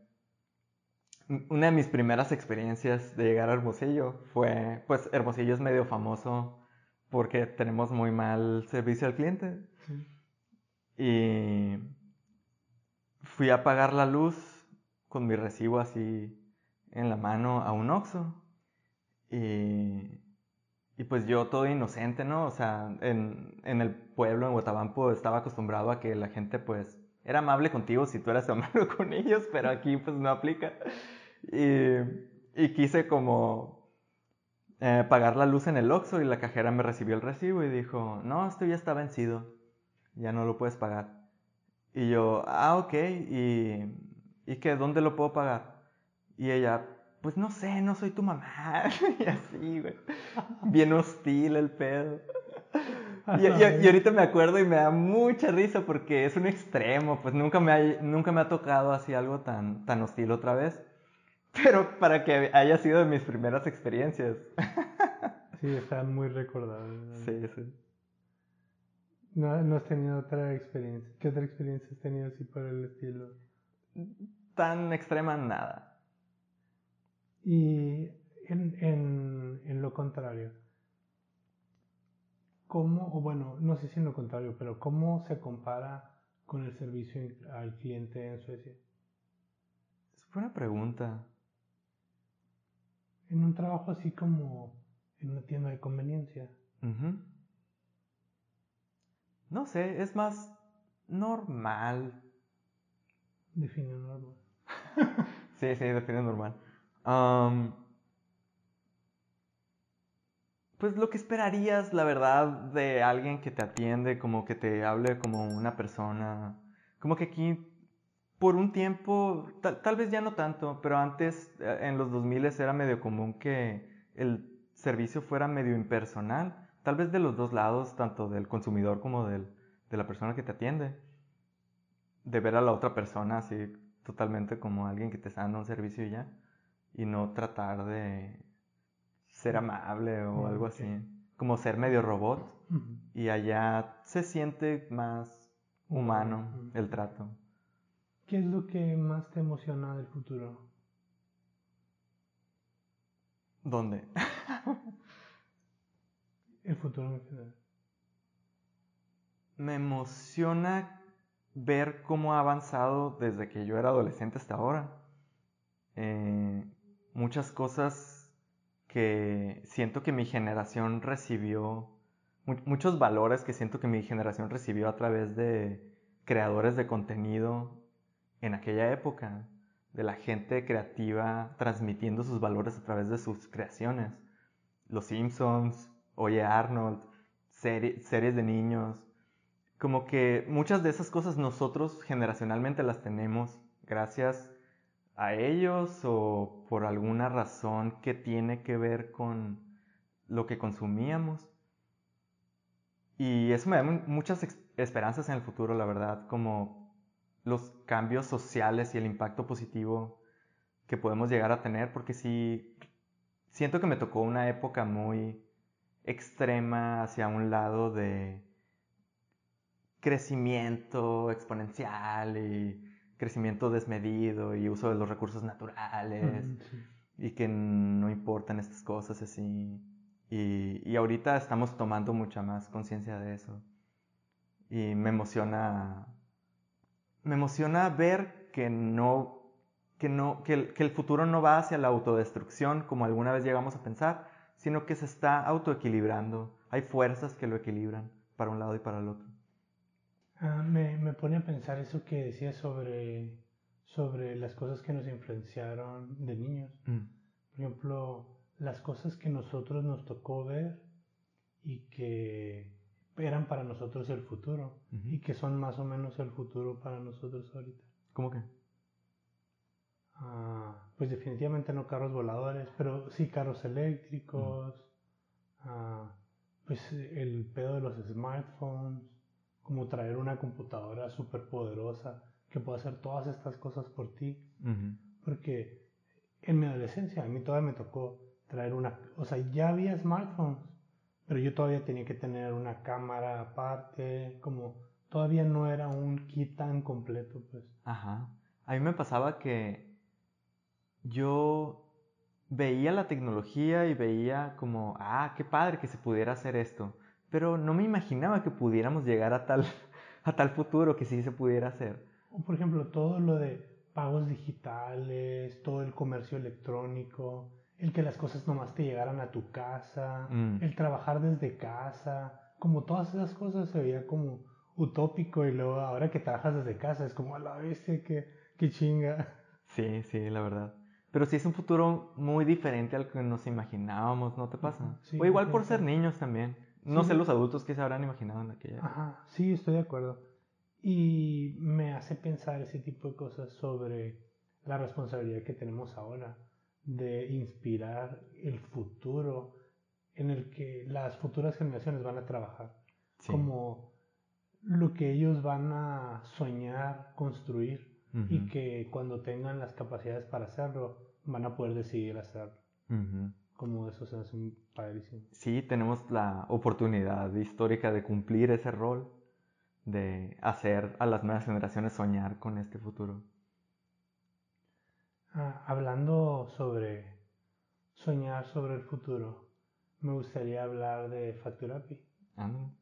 una de mis primeras experiencias de llegar a Hermosillo fue, pues Hermosillo es medio famoso porque tenemos muy mal servicio al cliente. Y fui a pagar la luz con mi recibo así en la mano a un Oxxo. Y, y pues yo todo inocente, ¿no? O sea, en, en el pueblo, en Guatabampo, estaba acostumbrado a que la gente pues era amable contigo si tú eras <laughs> amable con ellos, pero aquí pues no aplica. Y, y quise como eh, pagar la luz en el Oxxo y la cajera me recibió el recibo y dijo, no, esto ya está vencido, ya no lo puedes pagar. Y yo, ah, ok, ¿y, ¿y qué? ¿Dónde lo puedo pagar? Y ella, pues no sé, no soy tu mamá. <laughs> y así, güey. Bien hostil el pedo. <laughs> Y, y, ahorita me acuerdo y me da mucha risa porque es un extremo, pues nunca me ha, nunca me ha tocado así algo tan, tan hostil otra vez. Pero para que haya sido de mis primeras experiencias. <laughs> Sí, está muy recordado. Sí, sí. No, no has tenido otra experiencia. ¿Qué otra experiencia has tenido así por el estilo? Tan extrema nada. Y en, en, en lo contrario, ¿cómo, o bueno, no sé si en lo contrario, pero cómo se compara con el servicio al cliente en Suecia? Es buena pregunta. En un trabajo así como en una tienda de conveniencia. No sé, es más normal. Define normal. <laughs> sí, sí, define normal. Pues lo que esperarías, la verdad, de alguien que te atiende, como que te hable como una persona. Como que aquí, por un tiempo, tal, vez ya no tanto, pero antes, eh, en los 2000 era medio común que el servicio fuera medio impersonal. Tal vez de los dos lados, tanto del consumidor como del, de la persona que te atiende. De ver a la otra persona así totalmente como alguien que te está dando un servicio y ya y no tratar de ser amable o algo así. Como ser medio robot. Y allá se siente más humano el trato. ¿Qué es lo que más te emociona del futuro? ¿Dónde? <laughs> el futuro en general. Me emociona ver cómo ha avanzado desde que yo era adolescente hasta ahora. Eh, muchas cosas que siento que mi generación recibió, muchos valores que siento que mi generación recibió a través de creadores de contenido en aquella época, de la gente creativa transmitiendo sus valores a través de sus creaciones. Los Simpsons, Oye Arnold, series de niños. Como que muchas de esas cosas nosotros generacionalmente las tenemos gracias a ellos o por alguna razón que tiene que ver con lo que consumíamos. Y eso me da muchas esperanzas en el futuro, la verdad, como los cambios sociales y el impacto positivo que podemos llegar a tener, porque sí, siento que me tocó una época muy extrema hacia un lado de crecimiento exponencial y crecimiento desmedido y uso de los recursos naturales y que no importan estas cosas así. Y, y ahorita estamos tomando mucha más conciencia de eso. Y me emociona, me emociona ver que no, que no, que el, que el futuro no va hacia la autodestrucción como alguna vez llegamos a pensar, sino que se está autoequilibrando. Hay fuerzas que lo equilibran para un lado y para el otro. Ah, me, me, pone a pensar eso que decías sobre, sobre las cosas que nos influenciaron de niños. Mm. Por ejemplo, las cosas que nosotros nos tocó ver y que eran para nosotros el futuro y que son más o menos el futuro para nosotros ahorita. ¿Cómo que? Ah, pues definitivamente no carros voladores, pero sí carros eléctricos, mm. ah, pues el pedo de los smartphones, como traer una computadora súper poderosa que pueda hacer todas estas cosas por ti. Porque en mi adolescencia a mí todavía me tocó traer una, o sea, ya había smartphones, pero yo todavía tenía que tener una cámara aparte, como todavía no era un kit tan completo, pues. Ajá. A mí me pasaba que yo veía la tecnología y veía como, ah, qué padre que se pudiera hacer esto, pero no me imaginaba que pudiéramos llegar a tal, <laughs> a tal futuro que sí se pudiera hacer. Por ejemplo, todo lo de pagos digitales, todo el comercio electrónico, el que las cosas nomás te llegaran a tu casa, Mm. el trabajar desde casa, como todas esas cosas se veía como utópico y luego ahora que trabajas desde casa es como a la bestia, que, que chinga. <laughs> Sí, sí, la verdad. Pero sí es un futuro muy diferente al que nos imaginábamos, ¿no te pasa? Sí, o igual por ser niños también. No Sí. sé los adultos que se habrán imaginado en aquella época. Ajá, sí, estoy de acuerdo. Y me hace pensar ese tipo de cosas sobre la responsabilidad que tenemos ahora de inspirar el futuro en el que las futuras generaciones van a trabajar. Sí. Como lo que ellos van a soñar, construir y que cuando tengan las capacidades para hacerlo, van a poder decidir hacerlo. Como eso se hace un padrísimo. Sí, tenemos la oportunidad histórica de cumplir ese rol, de hacer a las nuevas generaciones soñar con este futuro. Ah, hablando sobre soñar sobre el futuro, me gustaría hablar de Facturapi. Ándale.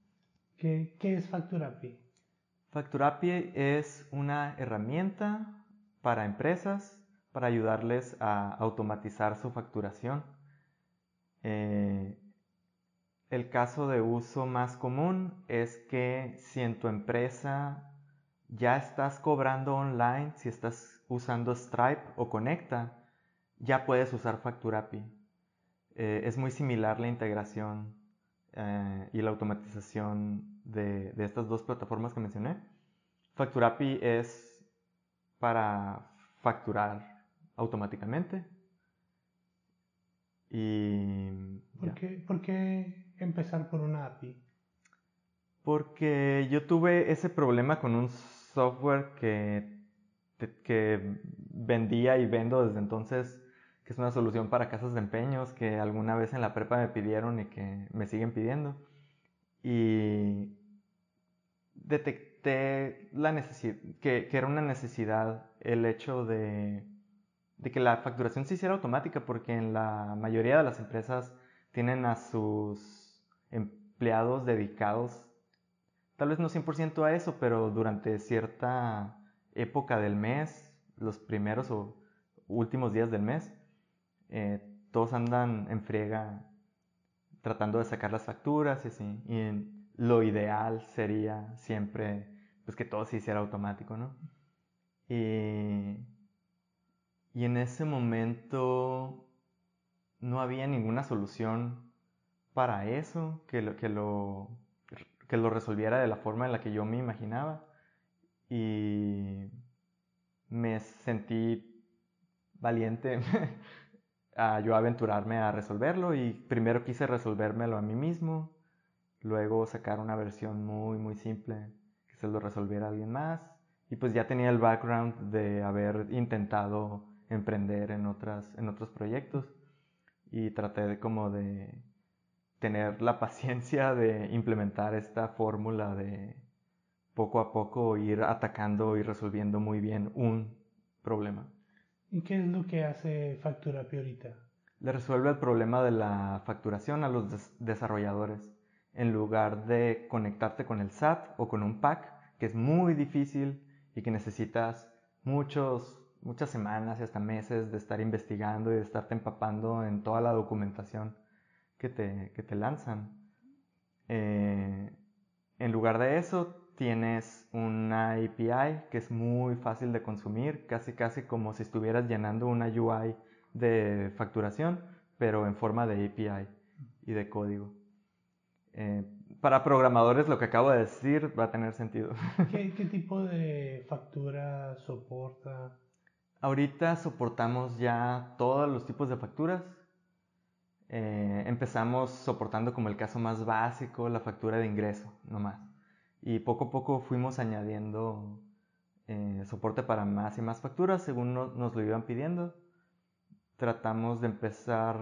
¿Qué, qué es Facturapi? Facturapi es una herramienta para empresas para ayudarles a automatizar su facturación. Eh, el caso de uso más común es que si en tu empresa ya estás cobrando online, si estás usando Stripe o Conecta, ya puedes usar Facturapi. Eh, es muy similar la integración eh, y la automatización de, de estas dos plataformas que mencioné. Facturapi es para facturar automáticamente. Y ¿Por qué, por qué empezar por una API? Porque yo tuve ese problema con un software que, vendía y vendo desde entonces, que es una solución para casas de empeños que alguna vez en la prepa me pidieron y que me siguen pidiendo. Y detecté la necesidad, que, que era una necesidad el hecho de, de que la facturación se hiciera automática, porque en la mayoría de las empresas tienen a sus empleados dedicados, tal vez no 100% a eso, pero durante cierta época del mes, los primeros o últimos días del mes, eh, todos andan en friega tratando de sacar las facturas y así. Y lo ideal sería siempre pues que todo se hiciera automático, ¿no? Y, y en ese momento no había ninguna solución para eso que lo, que lo, que lo resolviera de la forma en la que yo me imaginaba. Y me sentí valiente <laughs> a yo aventurarme a resolverlo y primero quise resolvérmelo a mí mismo, luego sacar una versión muy muy simple que se lo resolviera alguien más y pues ya tenía el background de haber intentado emprender en otras en otros proyectos y traté de como de tener la <laughs> paciencia de implementar esta fórmula de poco a poco ir atacando y resolviendo muy bien un problema. ¿Y qué es lo que hace Facturapi ahorita? Le resuelve el problema de la facturación a los des- desarrolladores. En lugar de conectarte con el SAT o con un PAC, que es muy difícil y que necesitas muchos, muchas semanas y hasta meses de estar investigando y de estarte empapando en toda la documentación que te, que te lanzan. Eh, en lugar de eso, tienes una API que es muy fácil de consumir, casi casi como si estuvieras llenando una UI de facturación, pero en forma de API y de código. Eh, para programadores lo que acabo de decir va a tener sentido. ¿Qué, qué tipo de factura soporta? Ahorita soportamos ya todos los tipos de facturas. Eh, empezamos soportando como el caso más básico, la factura de ingreso, nomás. Y poco a poco fuimos añadiendo eh, soporte para más y más facturas según nos lo iban pidiendo. Tratamos de empezar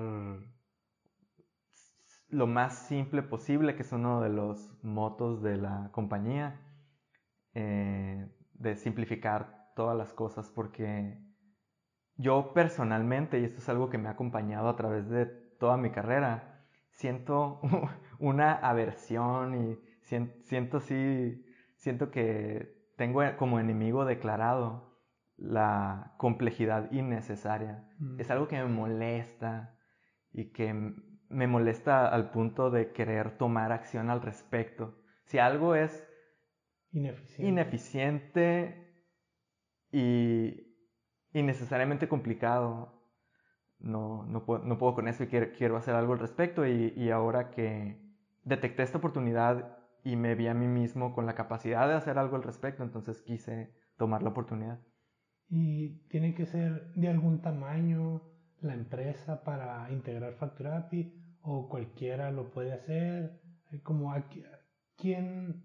lo más simple posible, que es uno de los motos de la compañía, eh, de simplificar todas las cosas, porque yo personalmente, y esto es algo que me ha acompañado a través de toda mi carrera, siento <laughs> una aversión y siento, siento que tengo como enemigo declarado la complejidad innecesaria. Mm. Es algo que me molesta y que me molesta al punto de querer tomar acción al respecto. Si algo es ineficiente, y innecesariamente complicado, no, no, puedo, con eso y quiero, hacer algo al respecto. Y, ahora que detecté esta oportunidad y me vi a mí mismo con la capacidad de hacer algo al respecto, entonces quise tomar la oportunidad. ¿Y tiene que ser de algún tamaño la empresa para integrar FacturAPI o cualquiera lo puede hacer? Como ¿quién,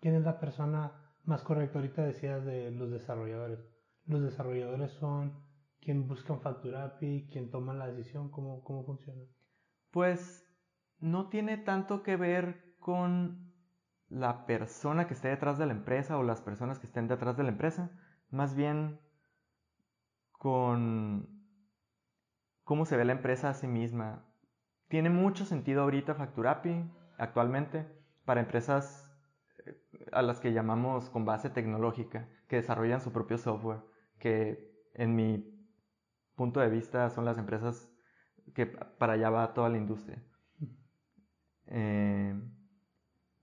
¿Quién es la persona más correcta? Ahorita decías de los desarrolladores. Los desarrolladores son quien buscan FacturAPI, quien toma la decisión, ¿cómo, cómo funciona? Pues no tiene tanto que ver con la persona que esté detrás de la empresa o las personas que estén detrás de la empresa, más bien con cómo se ve la empresa a sí misma. Tiene mucho sentido ahorita FacturAPI actualmente para empresas eh, a las que llamamos con base tecnológica, que desarrollan su propio software, que en mi punto de vista son las empresas que para allá va toda la industria. Eh,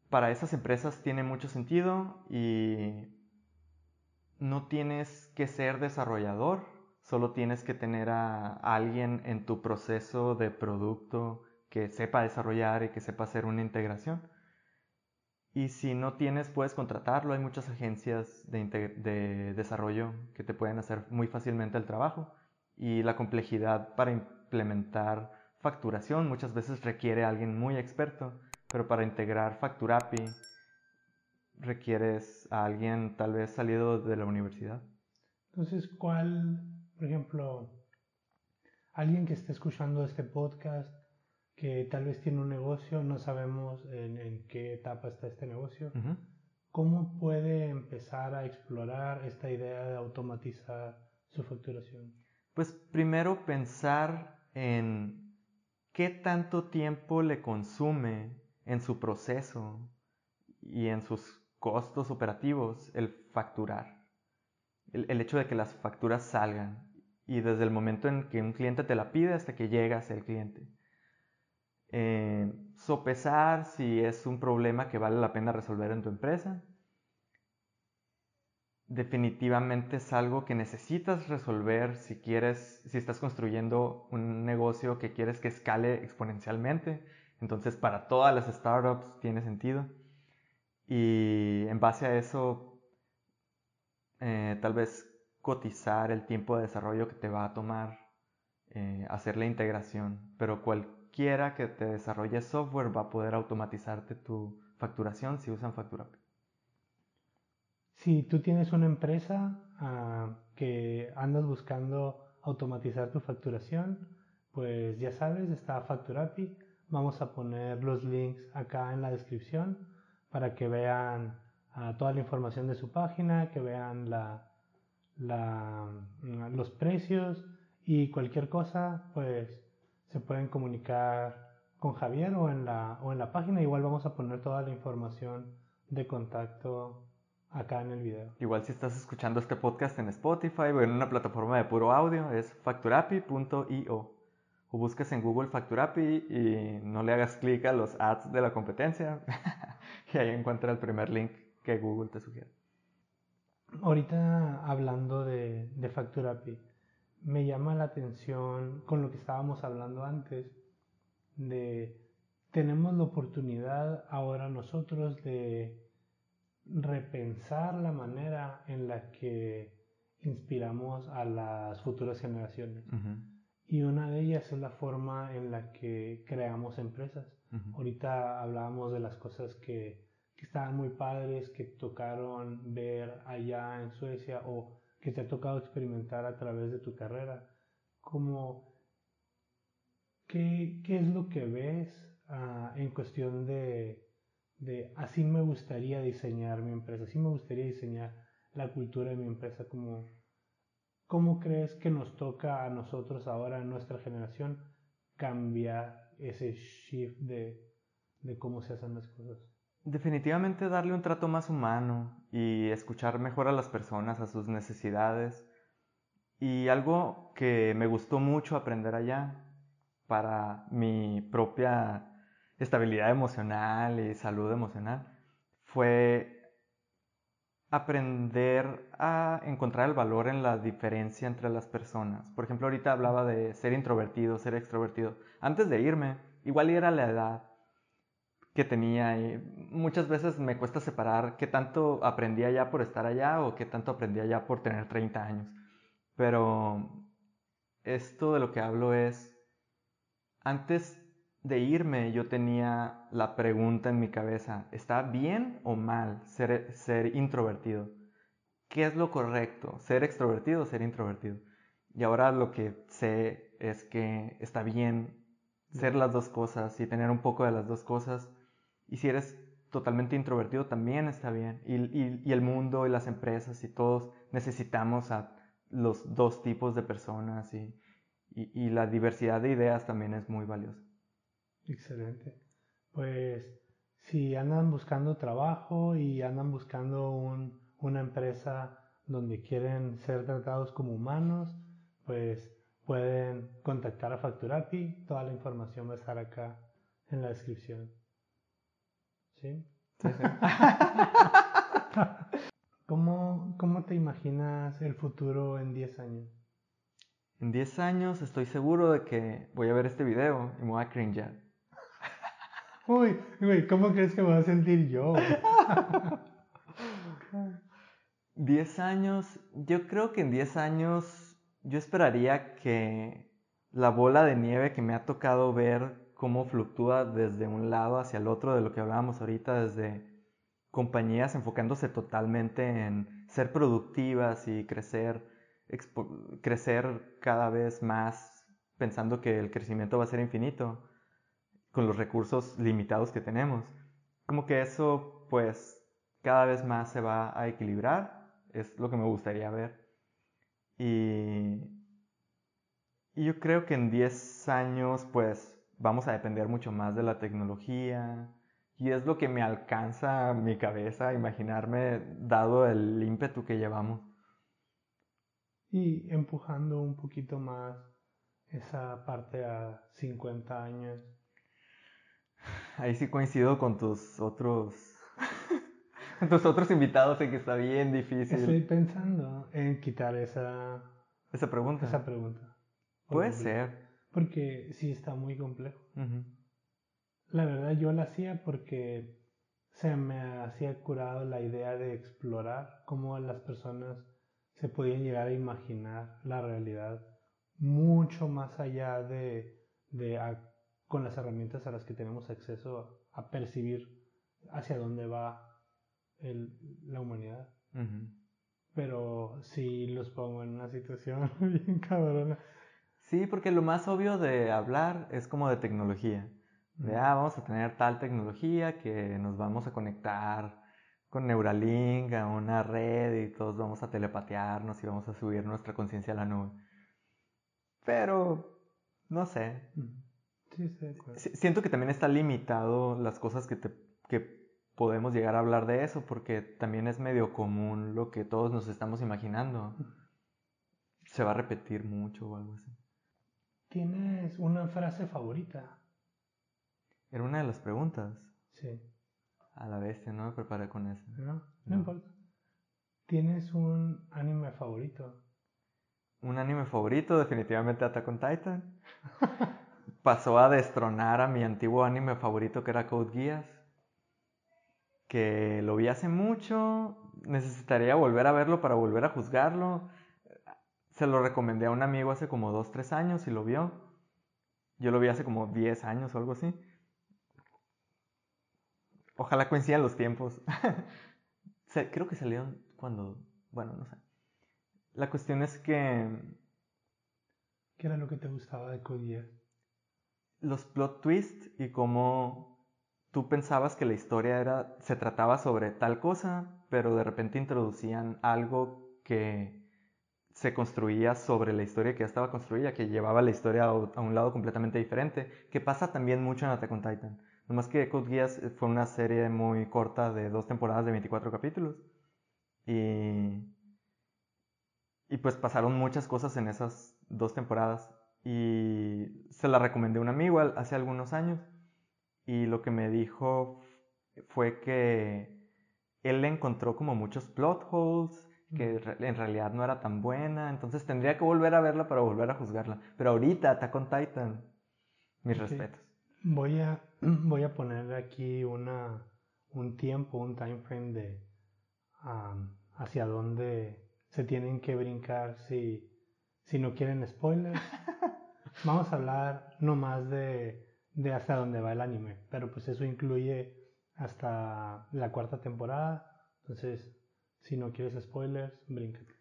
para esas empresas tiene mucho sentido y no tienes que ser desarrollador Solo tienes que tener a, alguien en tu proceso de producto que sepa desarrollar y que sepa hacer una integración. Y si no tienes, puedes contratarlo. Hay muchas agencias de, desarrollo que te pueden hacer muy fácilmente el trabajo. Y la complejidad para implementar facturación muchas veces requiere a alguien muy experto, pero para integrar FacturAPI requieres a alguien tal vez salido de la universidad. Entonces, ¿cuál por ejemplo, alguien que esté escuchando este podcast que tal vez tiene un negocio, no sabemos en, qué etapa está este negocio, ¿cómo puede empezar a explorar esta idea de automatizar su facturación? Pues primero pensar en qué tanto tiempo le consume en su proceso y en sus costos operativos el facturar. el hecho de que las facturas salgan y desde el momento en que un cliente te la pide hasta que llegas el cliente. Eh, sopesar si es un problema que vale la pena resolver en tu empresa. Definitivamente es algo que necesitas resolver si quieres, si estás construyendo un negocio que quieres que escale exponencialmente. Entonces para todas las startups tiene sentido. Y en base a eso, eh, tal vez cotizar el tiempo de desarrollo que te va a tomar eh, hacer la integración, pero cualquiera que te desarrolle software va a poder automatizarte tu facturación si usan FacturaPay. Si tú tienes una empresa ah, que andas buscando automatizar tu facturación, pues ya sabes, está FacturaPay. Vamos a poner los links acá en la descripción para que vean ah, toda la información de su página, que vean los precios y cualquier cosa, pues se pueden comunicar con Javier o en la, o en la página. Igual vamos a poner toda la información de contacto acá en el video. Igual si estás escuchando este podcast en Spotify o en una plataforma de puro audio, es facturapi.io. O busques en Google Facturapi y no le hagas clic a los ads de la competencia <laughs> y ahí encuentra el primer link que Google te sugiere. Ahorita hablando de, de me llama la atención con lo que estábamos hablando antes, de tenemos la oportunidad ahora nosotros de repensar la manera en la que inspiramos a las futuras generaciones. Y una de ellas es la forma en la que creamos empresas. Ahorita hablábamos de las cosas que que estaban muy padres, que tocaron ver allá en Suecia o que te ha tocado experimentar a través de tu carrera? Como, ¿qué, qué es lo que ves ah, en cuestión de, de así me gustaría diseñar mi empresa, así me gustaría diseñar la cultura de mi empresa? Como, ¿Cómo crees que nos toca a nosotros ahora, en nuestra generación, cambiar ese shift de, de cómo se hacen las cosas? Definitivamente darle un trato más humano y escuchar mejor a las personas, a sus necesidades. Y algo que me gustó mucho aprender allá para mi propia estabilidad emocional y salud emocional fue aprender a encontrar el valor en la diferencia entre las personas. Por ejemplo, ahorita hablaba de ser introvertido, ser extrovertido. Antes de irme, igual era la edad que tenía y muchas veces me cuesta separar qué tanto aprendí allá por estar allá o qué tanto aprendí allá por tener 30 años. Pero esto de lo que hablo es, antes de irme yo tenía la pregunta en mi cabeza, ¿está bien o mal ser, ser introvertido? ¿Qué es lo correcto? ¿Ser extrovertido o ser introvertido? Y ahora lo que sé es que está bien ser las dos cosas y tener un poco de las dos cosas. Y si eres totalmente introvertido también está bien. Y, el mundo y las empresas y todos necesitamos a los dos tipos de personas y, y la diversidad de ideas también es muy valiosa. Excelente. Pues si andan buscando trabajo y andan buscando una empresa donde quieren ser tratados como humanos, pues pueden contactar a Facturapi. Toda la información va a estar acá en la descripción. ¿Sí? sí, sí. <laughs> ¿Cómo, ¿Cómo te imaginas el futuro en 10 años? En 10 años estoy seguro de que voy a ver este video y me voy a cringear. Uy, güey, ¿cómo crees que me voy a sentir yo? <laughs> Diez años, yo creo que en diez años yo esperaría que la bola de nieve que me ha tocado ver cómo fluctúa desde un lado hacia el otro de lo que hablábamos ahorita, desde compañías enfocándose totalmente en ser productivas y crecer, crecer cada vez más pensando que el crecimiento va a ser infinito con los recursos limitados que tenemos. Como que eso pues cada vez más se va a equilibrar, es lo que me gustaría ver. Y, yo creo que en 10 años pues vamos a depender mucho más de la tecnología y es lo que me alcanza mi cabeza imaginarme dado el ímpetu que llevamos. Y empujando un poquito más esa parte a 50 años Ahí sí coincido con tus otros <laughs> tus otros invitados en que está bien difícil. Estoy pensando en quitar esa esa pregunta. Esa pregunta. Puede ser. Porque sí está muy complejo. La verdad yo la hacía porque se me hacía curado la idea de explorar cómo las personas se podían llegar a imaginar la realidad mucho más allá de, de con las herramientas a las que tenemos acceso a, percibir hacia dónde va la humanidad. Pero sí los pongo en una situación <laughs> bien cabrona. Sí, porque lo más obvio de hablar es como de tecnología. De, ah, vamos a tener tal tecnología que nos vamos a conectar con Neuralink a una red y todos vamos a telepatearnos y vamos a subir nuestra conciencia a la nube. Pero, no sé. Siento que también está limitado las cosas que, que podemos llegar a hablar de eso, porque también es medio común lo que todos nos estamos imaginando. Se va a repetir mucho o algo así. ¿Tienes una frase favorita? Era una de las preguntas. Sí. A la bestia, no me preparé con eso. No, no, importa. ¿Tienes un anime favorito? Un anime favorito, definitivamente Attack on Titan. <laughs> pasó a destronar a mi antiguo anime favorito que era Code Geass. Que lo vi hace mucho, necesitaría volver a verlo para volver a juzgarlo. Se lo recomendé a un amigo hace como 2, 3 años y lo vio. Yo lo vi hace como 10 años o algo así. Ojalá coincidan los tiempos. <laughs> Creo que salieron cuando... Bueno, no sé. La cuestión es que... ¿Qué era lo que te gustaba de Code Los plot twists y cómo tú pensabas que la historia era, se trataba sobre tal cosa, pero de repente introducían algo que se construía sobre la historia que ya estaba construida, que llevaba la historia a un lado completamente diferente, que pasa también mucho en Attack on Titan. Nomás que Code Geass fue una serie muy corta de dos temporadas de 24 capítulos. Y, y pues pasaron muchas cosas en esas dos temporadas. Y se la recomendé a un amigo hace algunos años. Y lo que me dijo fue que él le encontró como muchos plot holes que en realidad no era tan buena, entonces tendría que volver a verla para volver a juzgarla. Pero ahorita, Attack on Titan, mis respetos. Voy a, <clears throat> voy a poner aquí una, un tiempo, un time frame de hacia dónde se tienen que brincar si, si no quieren spoilers. <laughs> Vamos a hablar no más de, de hasta dónde va el anime, pero pues eso incluye hasta la cuarta temporada. Entonces, si no quieres spoilers, bríncate.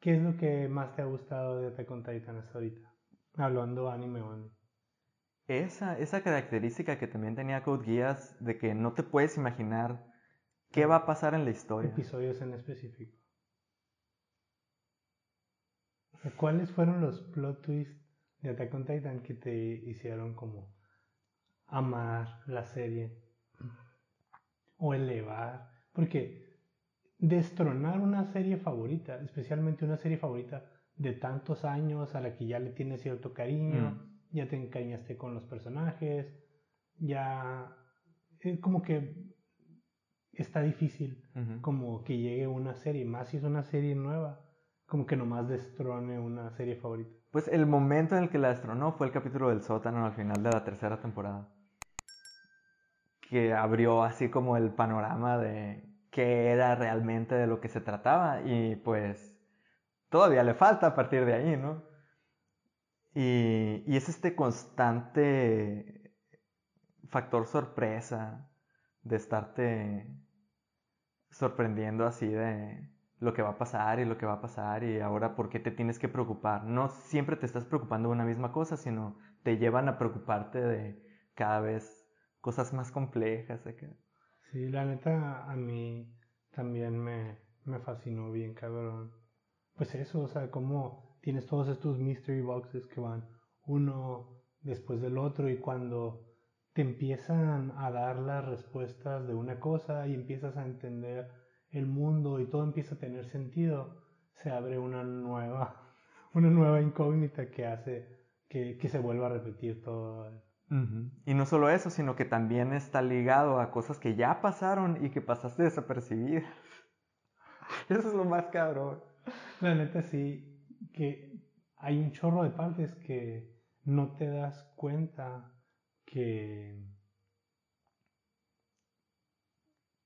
¿Qué es lo que más te ha gustado de Attack on Titan hasta ahorita? Hablando anime only. Esa, esa característica que también tenía Code Geass de que no te puedes imaginar qué va a pasar en la historia. Episodios en específico. ¿Cuáles fueron los plot twists de Attack on Titan que te hicieron como amar la serie o elevar? Porque destronar una serie favorita, especialmente una serie favorita de tantos años a la que ya le tienes cierto cariño, mm. ya te encariñaste con los personajes, ya es como que está difícil como que llegue una serie, más si es una serie nueva, como que nomás destrone una serie favorita. Pues el momento en el que la destronó fue el capítulo del sótano al final de la tercera temporada. Que abrió así como el panorama de qué era realmente de lo que se trataba y pues todavía le falta a partir de ahí, ¿no? Y, y es este constante factor sorpresa de estarte sorprendiendo así de lo que va a pasar y lo que va a pasar y ahora por qué te tienes que preocupar. No siempre te estás preocupando de una misma cosa, sino te llevan a preocuparte de cada vez cosas más complejas. Sí, la neta a mí también me, me fascinó bien, cabrón. Pues eso, o sea, como tienes todos estos mystery boxes que van uno después del otro y cuando te empiezan a dar las respuestas de una cosa y empiezas a entender el mundo y todo empieza a tener sentido, se abre una nueva, <laughs> una nueva incógnita que hace que, que se vuelva a repetir todo y no solo eso, sino que también está ligado a cosas que ya pasaron y que pasaste desapercibidas. <laughs> Eso es lo más cabrón. La neta sí, que hay un chorro de partes que no te das cuenta que...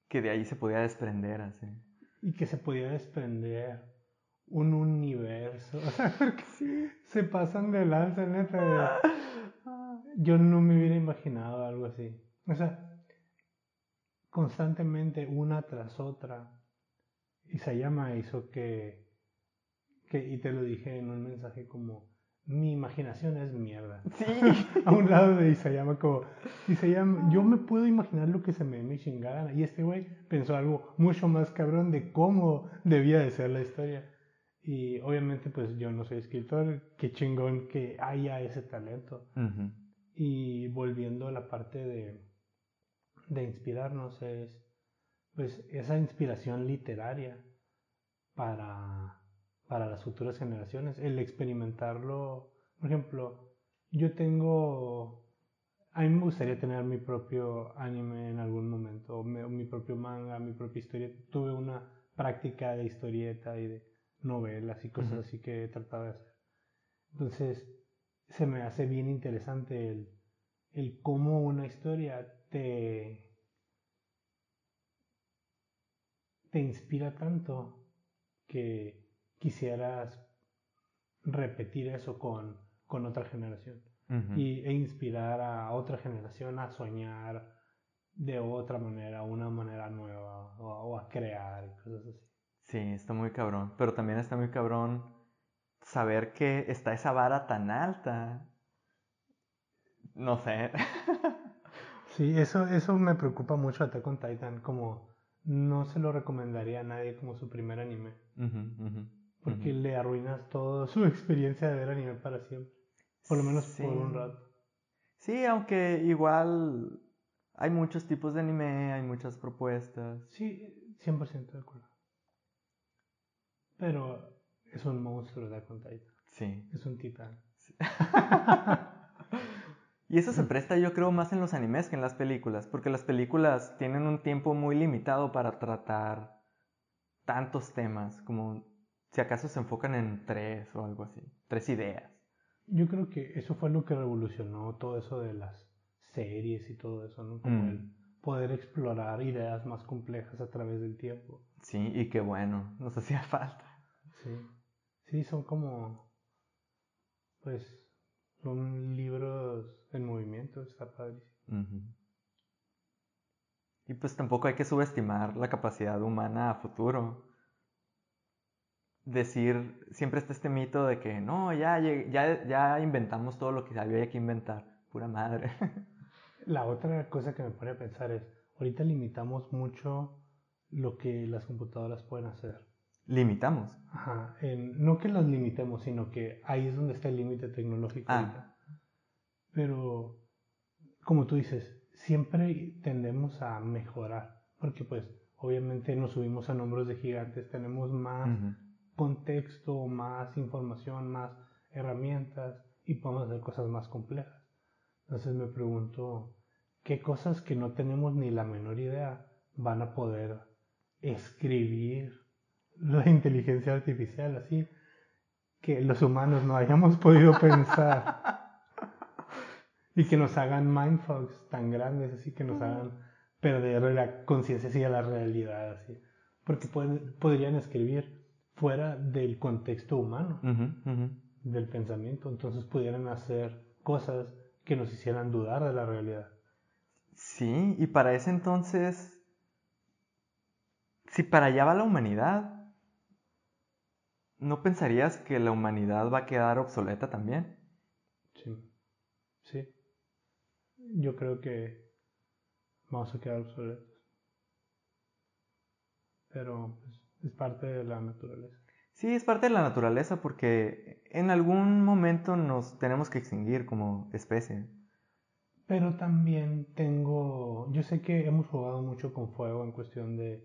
Que de ahí se podía desprender así. Y que se podía desprender un universo. <laughs> O sea, porque sí. se pasan de lanza, neta. <laughs> Yo no me hubiera imaginado algo así. O sea, constantemente una tras otra. Isayama hizo que, que, y te lo dije en un mensaje como, mi imaginación es mierda. Sí. <laughs> A un lado de Isayama como, Isayama, yo me puedo imaginar lo que se me dé mi chingada. Y este güey pensó algo mucho más cabrón de cómo debía de ser la historia. Y obviamente pues yo no soy escritor, qué chingón que haya ese talento. Y volviendo a la parte de, de inspirarnos es pues esa inspiración literaria para, para las futuras generaciones, el experimentarlo, por ejemplo, yo tengo, a mí me gustaría tener mi propio anime en algún momento, o mi, propio manga, mi propia historia, tuve una práctica de historieta y de novelas y cosas así que he tratado de hacer. Entonces, se me hace bien interesante el, el cómo una historia te, te inspira tanto que quisieras repetir eso con, con otra generación y, e inspirar a otra generación a soñar de otra manera, una manera nueva, o, a crear y cosas así. Sí, está muy cabrón. Pero también está muy cabrón saber que está esa vara tan alta. No sé. <laughs> sí, eso, eso me preocupa mucho Attack on Titan, como no se lo recomendaría a nadie como su primer anime. porque le arruinas toda su <laughs> experiencia de ver anime para siempre. Por lo menos por un rato. Sí, aunque igual hay muchos tipos de anime, hay muchas propuestas. Sí, 100% de acuerdo. Pero es un monstruo de Titan. Sí. Es un titán. <laughs> y eso se presta yo creo más en los animes que en las películas, porque las películas tienen un tiempo muy limitado para tratar tantos temas, como si acaso se enfocan en tres o algo así, tres ideas. Yo creo que eso fue lo que revolucionó todo eso de las series y todo eso, ¿no? Como el mm. poder explorar ideas más complejas a través del tiempo. Sí, y qué bueno, nos hacía falta. Sí, sí, son como, pues, son libros en movimiento, está padrísimo. Y pues tampoco hay que subestimar la capacidad humana a futuro. Decir, siempre está este mito de que no, ya, ya, ya inventamos todo lo que había que inventar. Pura madre. <laughs> La otra cosa que me pone a pensar es, ahorita limitamos mucho lo que las computadoras pueden hacer. ¿Limitamos? Ajá, no que las limitemos, sino que ahí es donde está el límite tecnológico. Ah. Pero, como tú dices, siempre tendemos a mejorar, porque pues obviamente nos subimos a nombres de gigantes, tenemos más contexto, más información, más herramientas y podemos hacer cosas más complejas. Entonces me pregunto, ¿qué cosas que no tenemos ni la menor idea van a poder escribir la inteligencia artificial así que los humanos no hayamos podido pensar? <laughs> y que nos hagan mindfucks tan grandes, así que nos hagan perder la conciencia hacia la realidad, así. Porque pueden, podrían escribir fuera del contexto humano, del pensamiento, entonces pudieran hacer cosas que nos hicieran dudar de la realidad. Sí, y para ese entonces, si para allá va la humanidad, ¿no pensarías que la humanidad va a quedar obsoleta también? Sí, sí. Yo creo que vamos a quedar obsoletos. Pero pues, es parte de la naturaleza. Sí, es parte de la naturaleza porque en algún momento nos tenemos que extinguir como especie. Pero también tengo, yo sé que hemos jugado mucho con fuego en cuestión de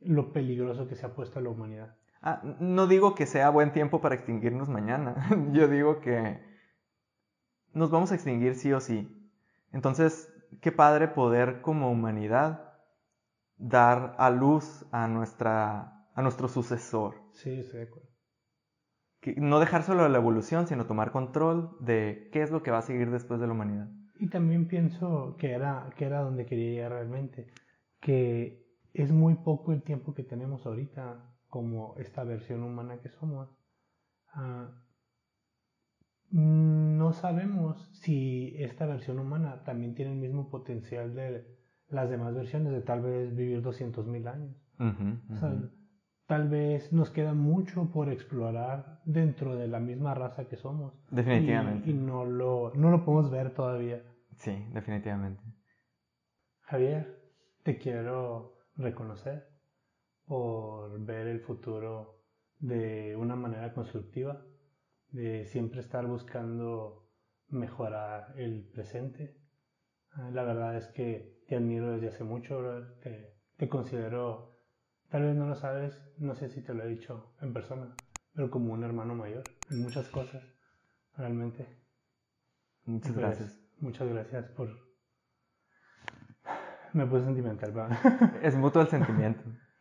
lo peligroso que se ha puesto a la humanidad. Ah, no digo que sea buen tiempo para extinguirnos mañana, <laughs> yo digo que nos vamos a extinguir sí o sí. Entonces, qué padre poder como humanidad dar a luz a nuestra a nuestro sucesor. Sí, estoy de acuerdo. Que no dejar solo la evolución, sino tomar control de qué es lo que va a seguir después de la humanidad. Y también pienso que era, que era donde quería llegar realmente, que es muy poco el tiempo que tenemos ahorita como esta versión humana que somos. Ah, no sabemos si esta versión humana también tiene el mismo potencial de las demás versiones de tal vez vivir 200.000 años. O sea, tal vez nos queda mucho por explorar dentro de la misma raza que somos. Definitivamente. Y, no, lo, no lo podemos ver todavía. Sí, definitivamente. Javier, te quiero reconocer por ver el futuro de una manera constructiva, de siempre estar buscando mejorar el presente. Ah, la verdad es que te admiro desde hace mucho, te, te considero Tal vez no lo sabes, no sé si te lo he dicho en persona, pero como un hermano mayor en muchas cosas, realmente. Muchas pues, gracias. Muchas gracias por... <sighs> Me puse sentimental, ¿verdad? Es mutuo el sentimiento. <laughs>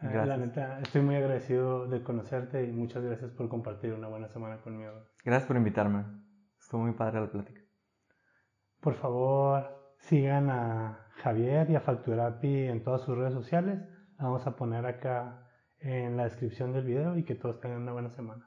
Gracias. La neta, estoy muy agradecido de conocerte y muchas gracias por compartir una buena semana conmigo. Gracias por invitarme. Estuvo muy padre la plática. Por favor, sigan a Javier y a Facturapi en todas sus redes sociales vamos a poner acá en la descripción del video y que todos tengan una buena semana.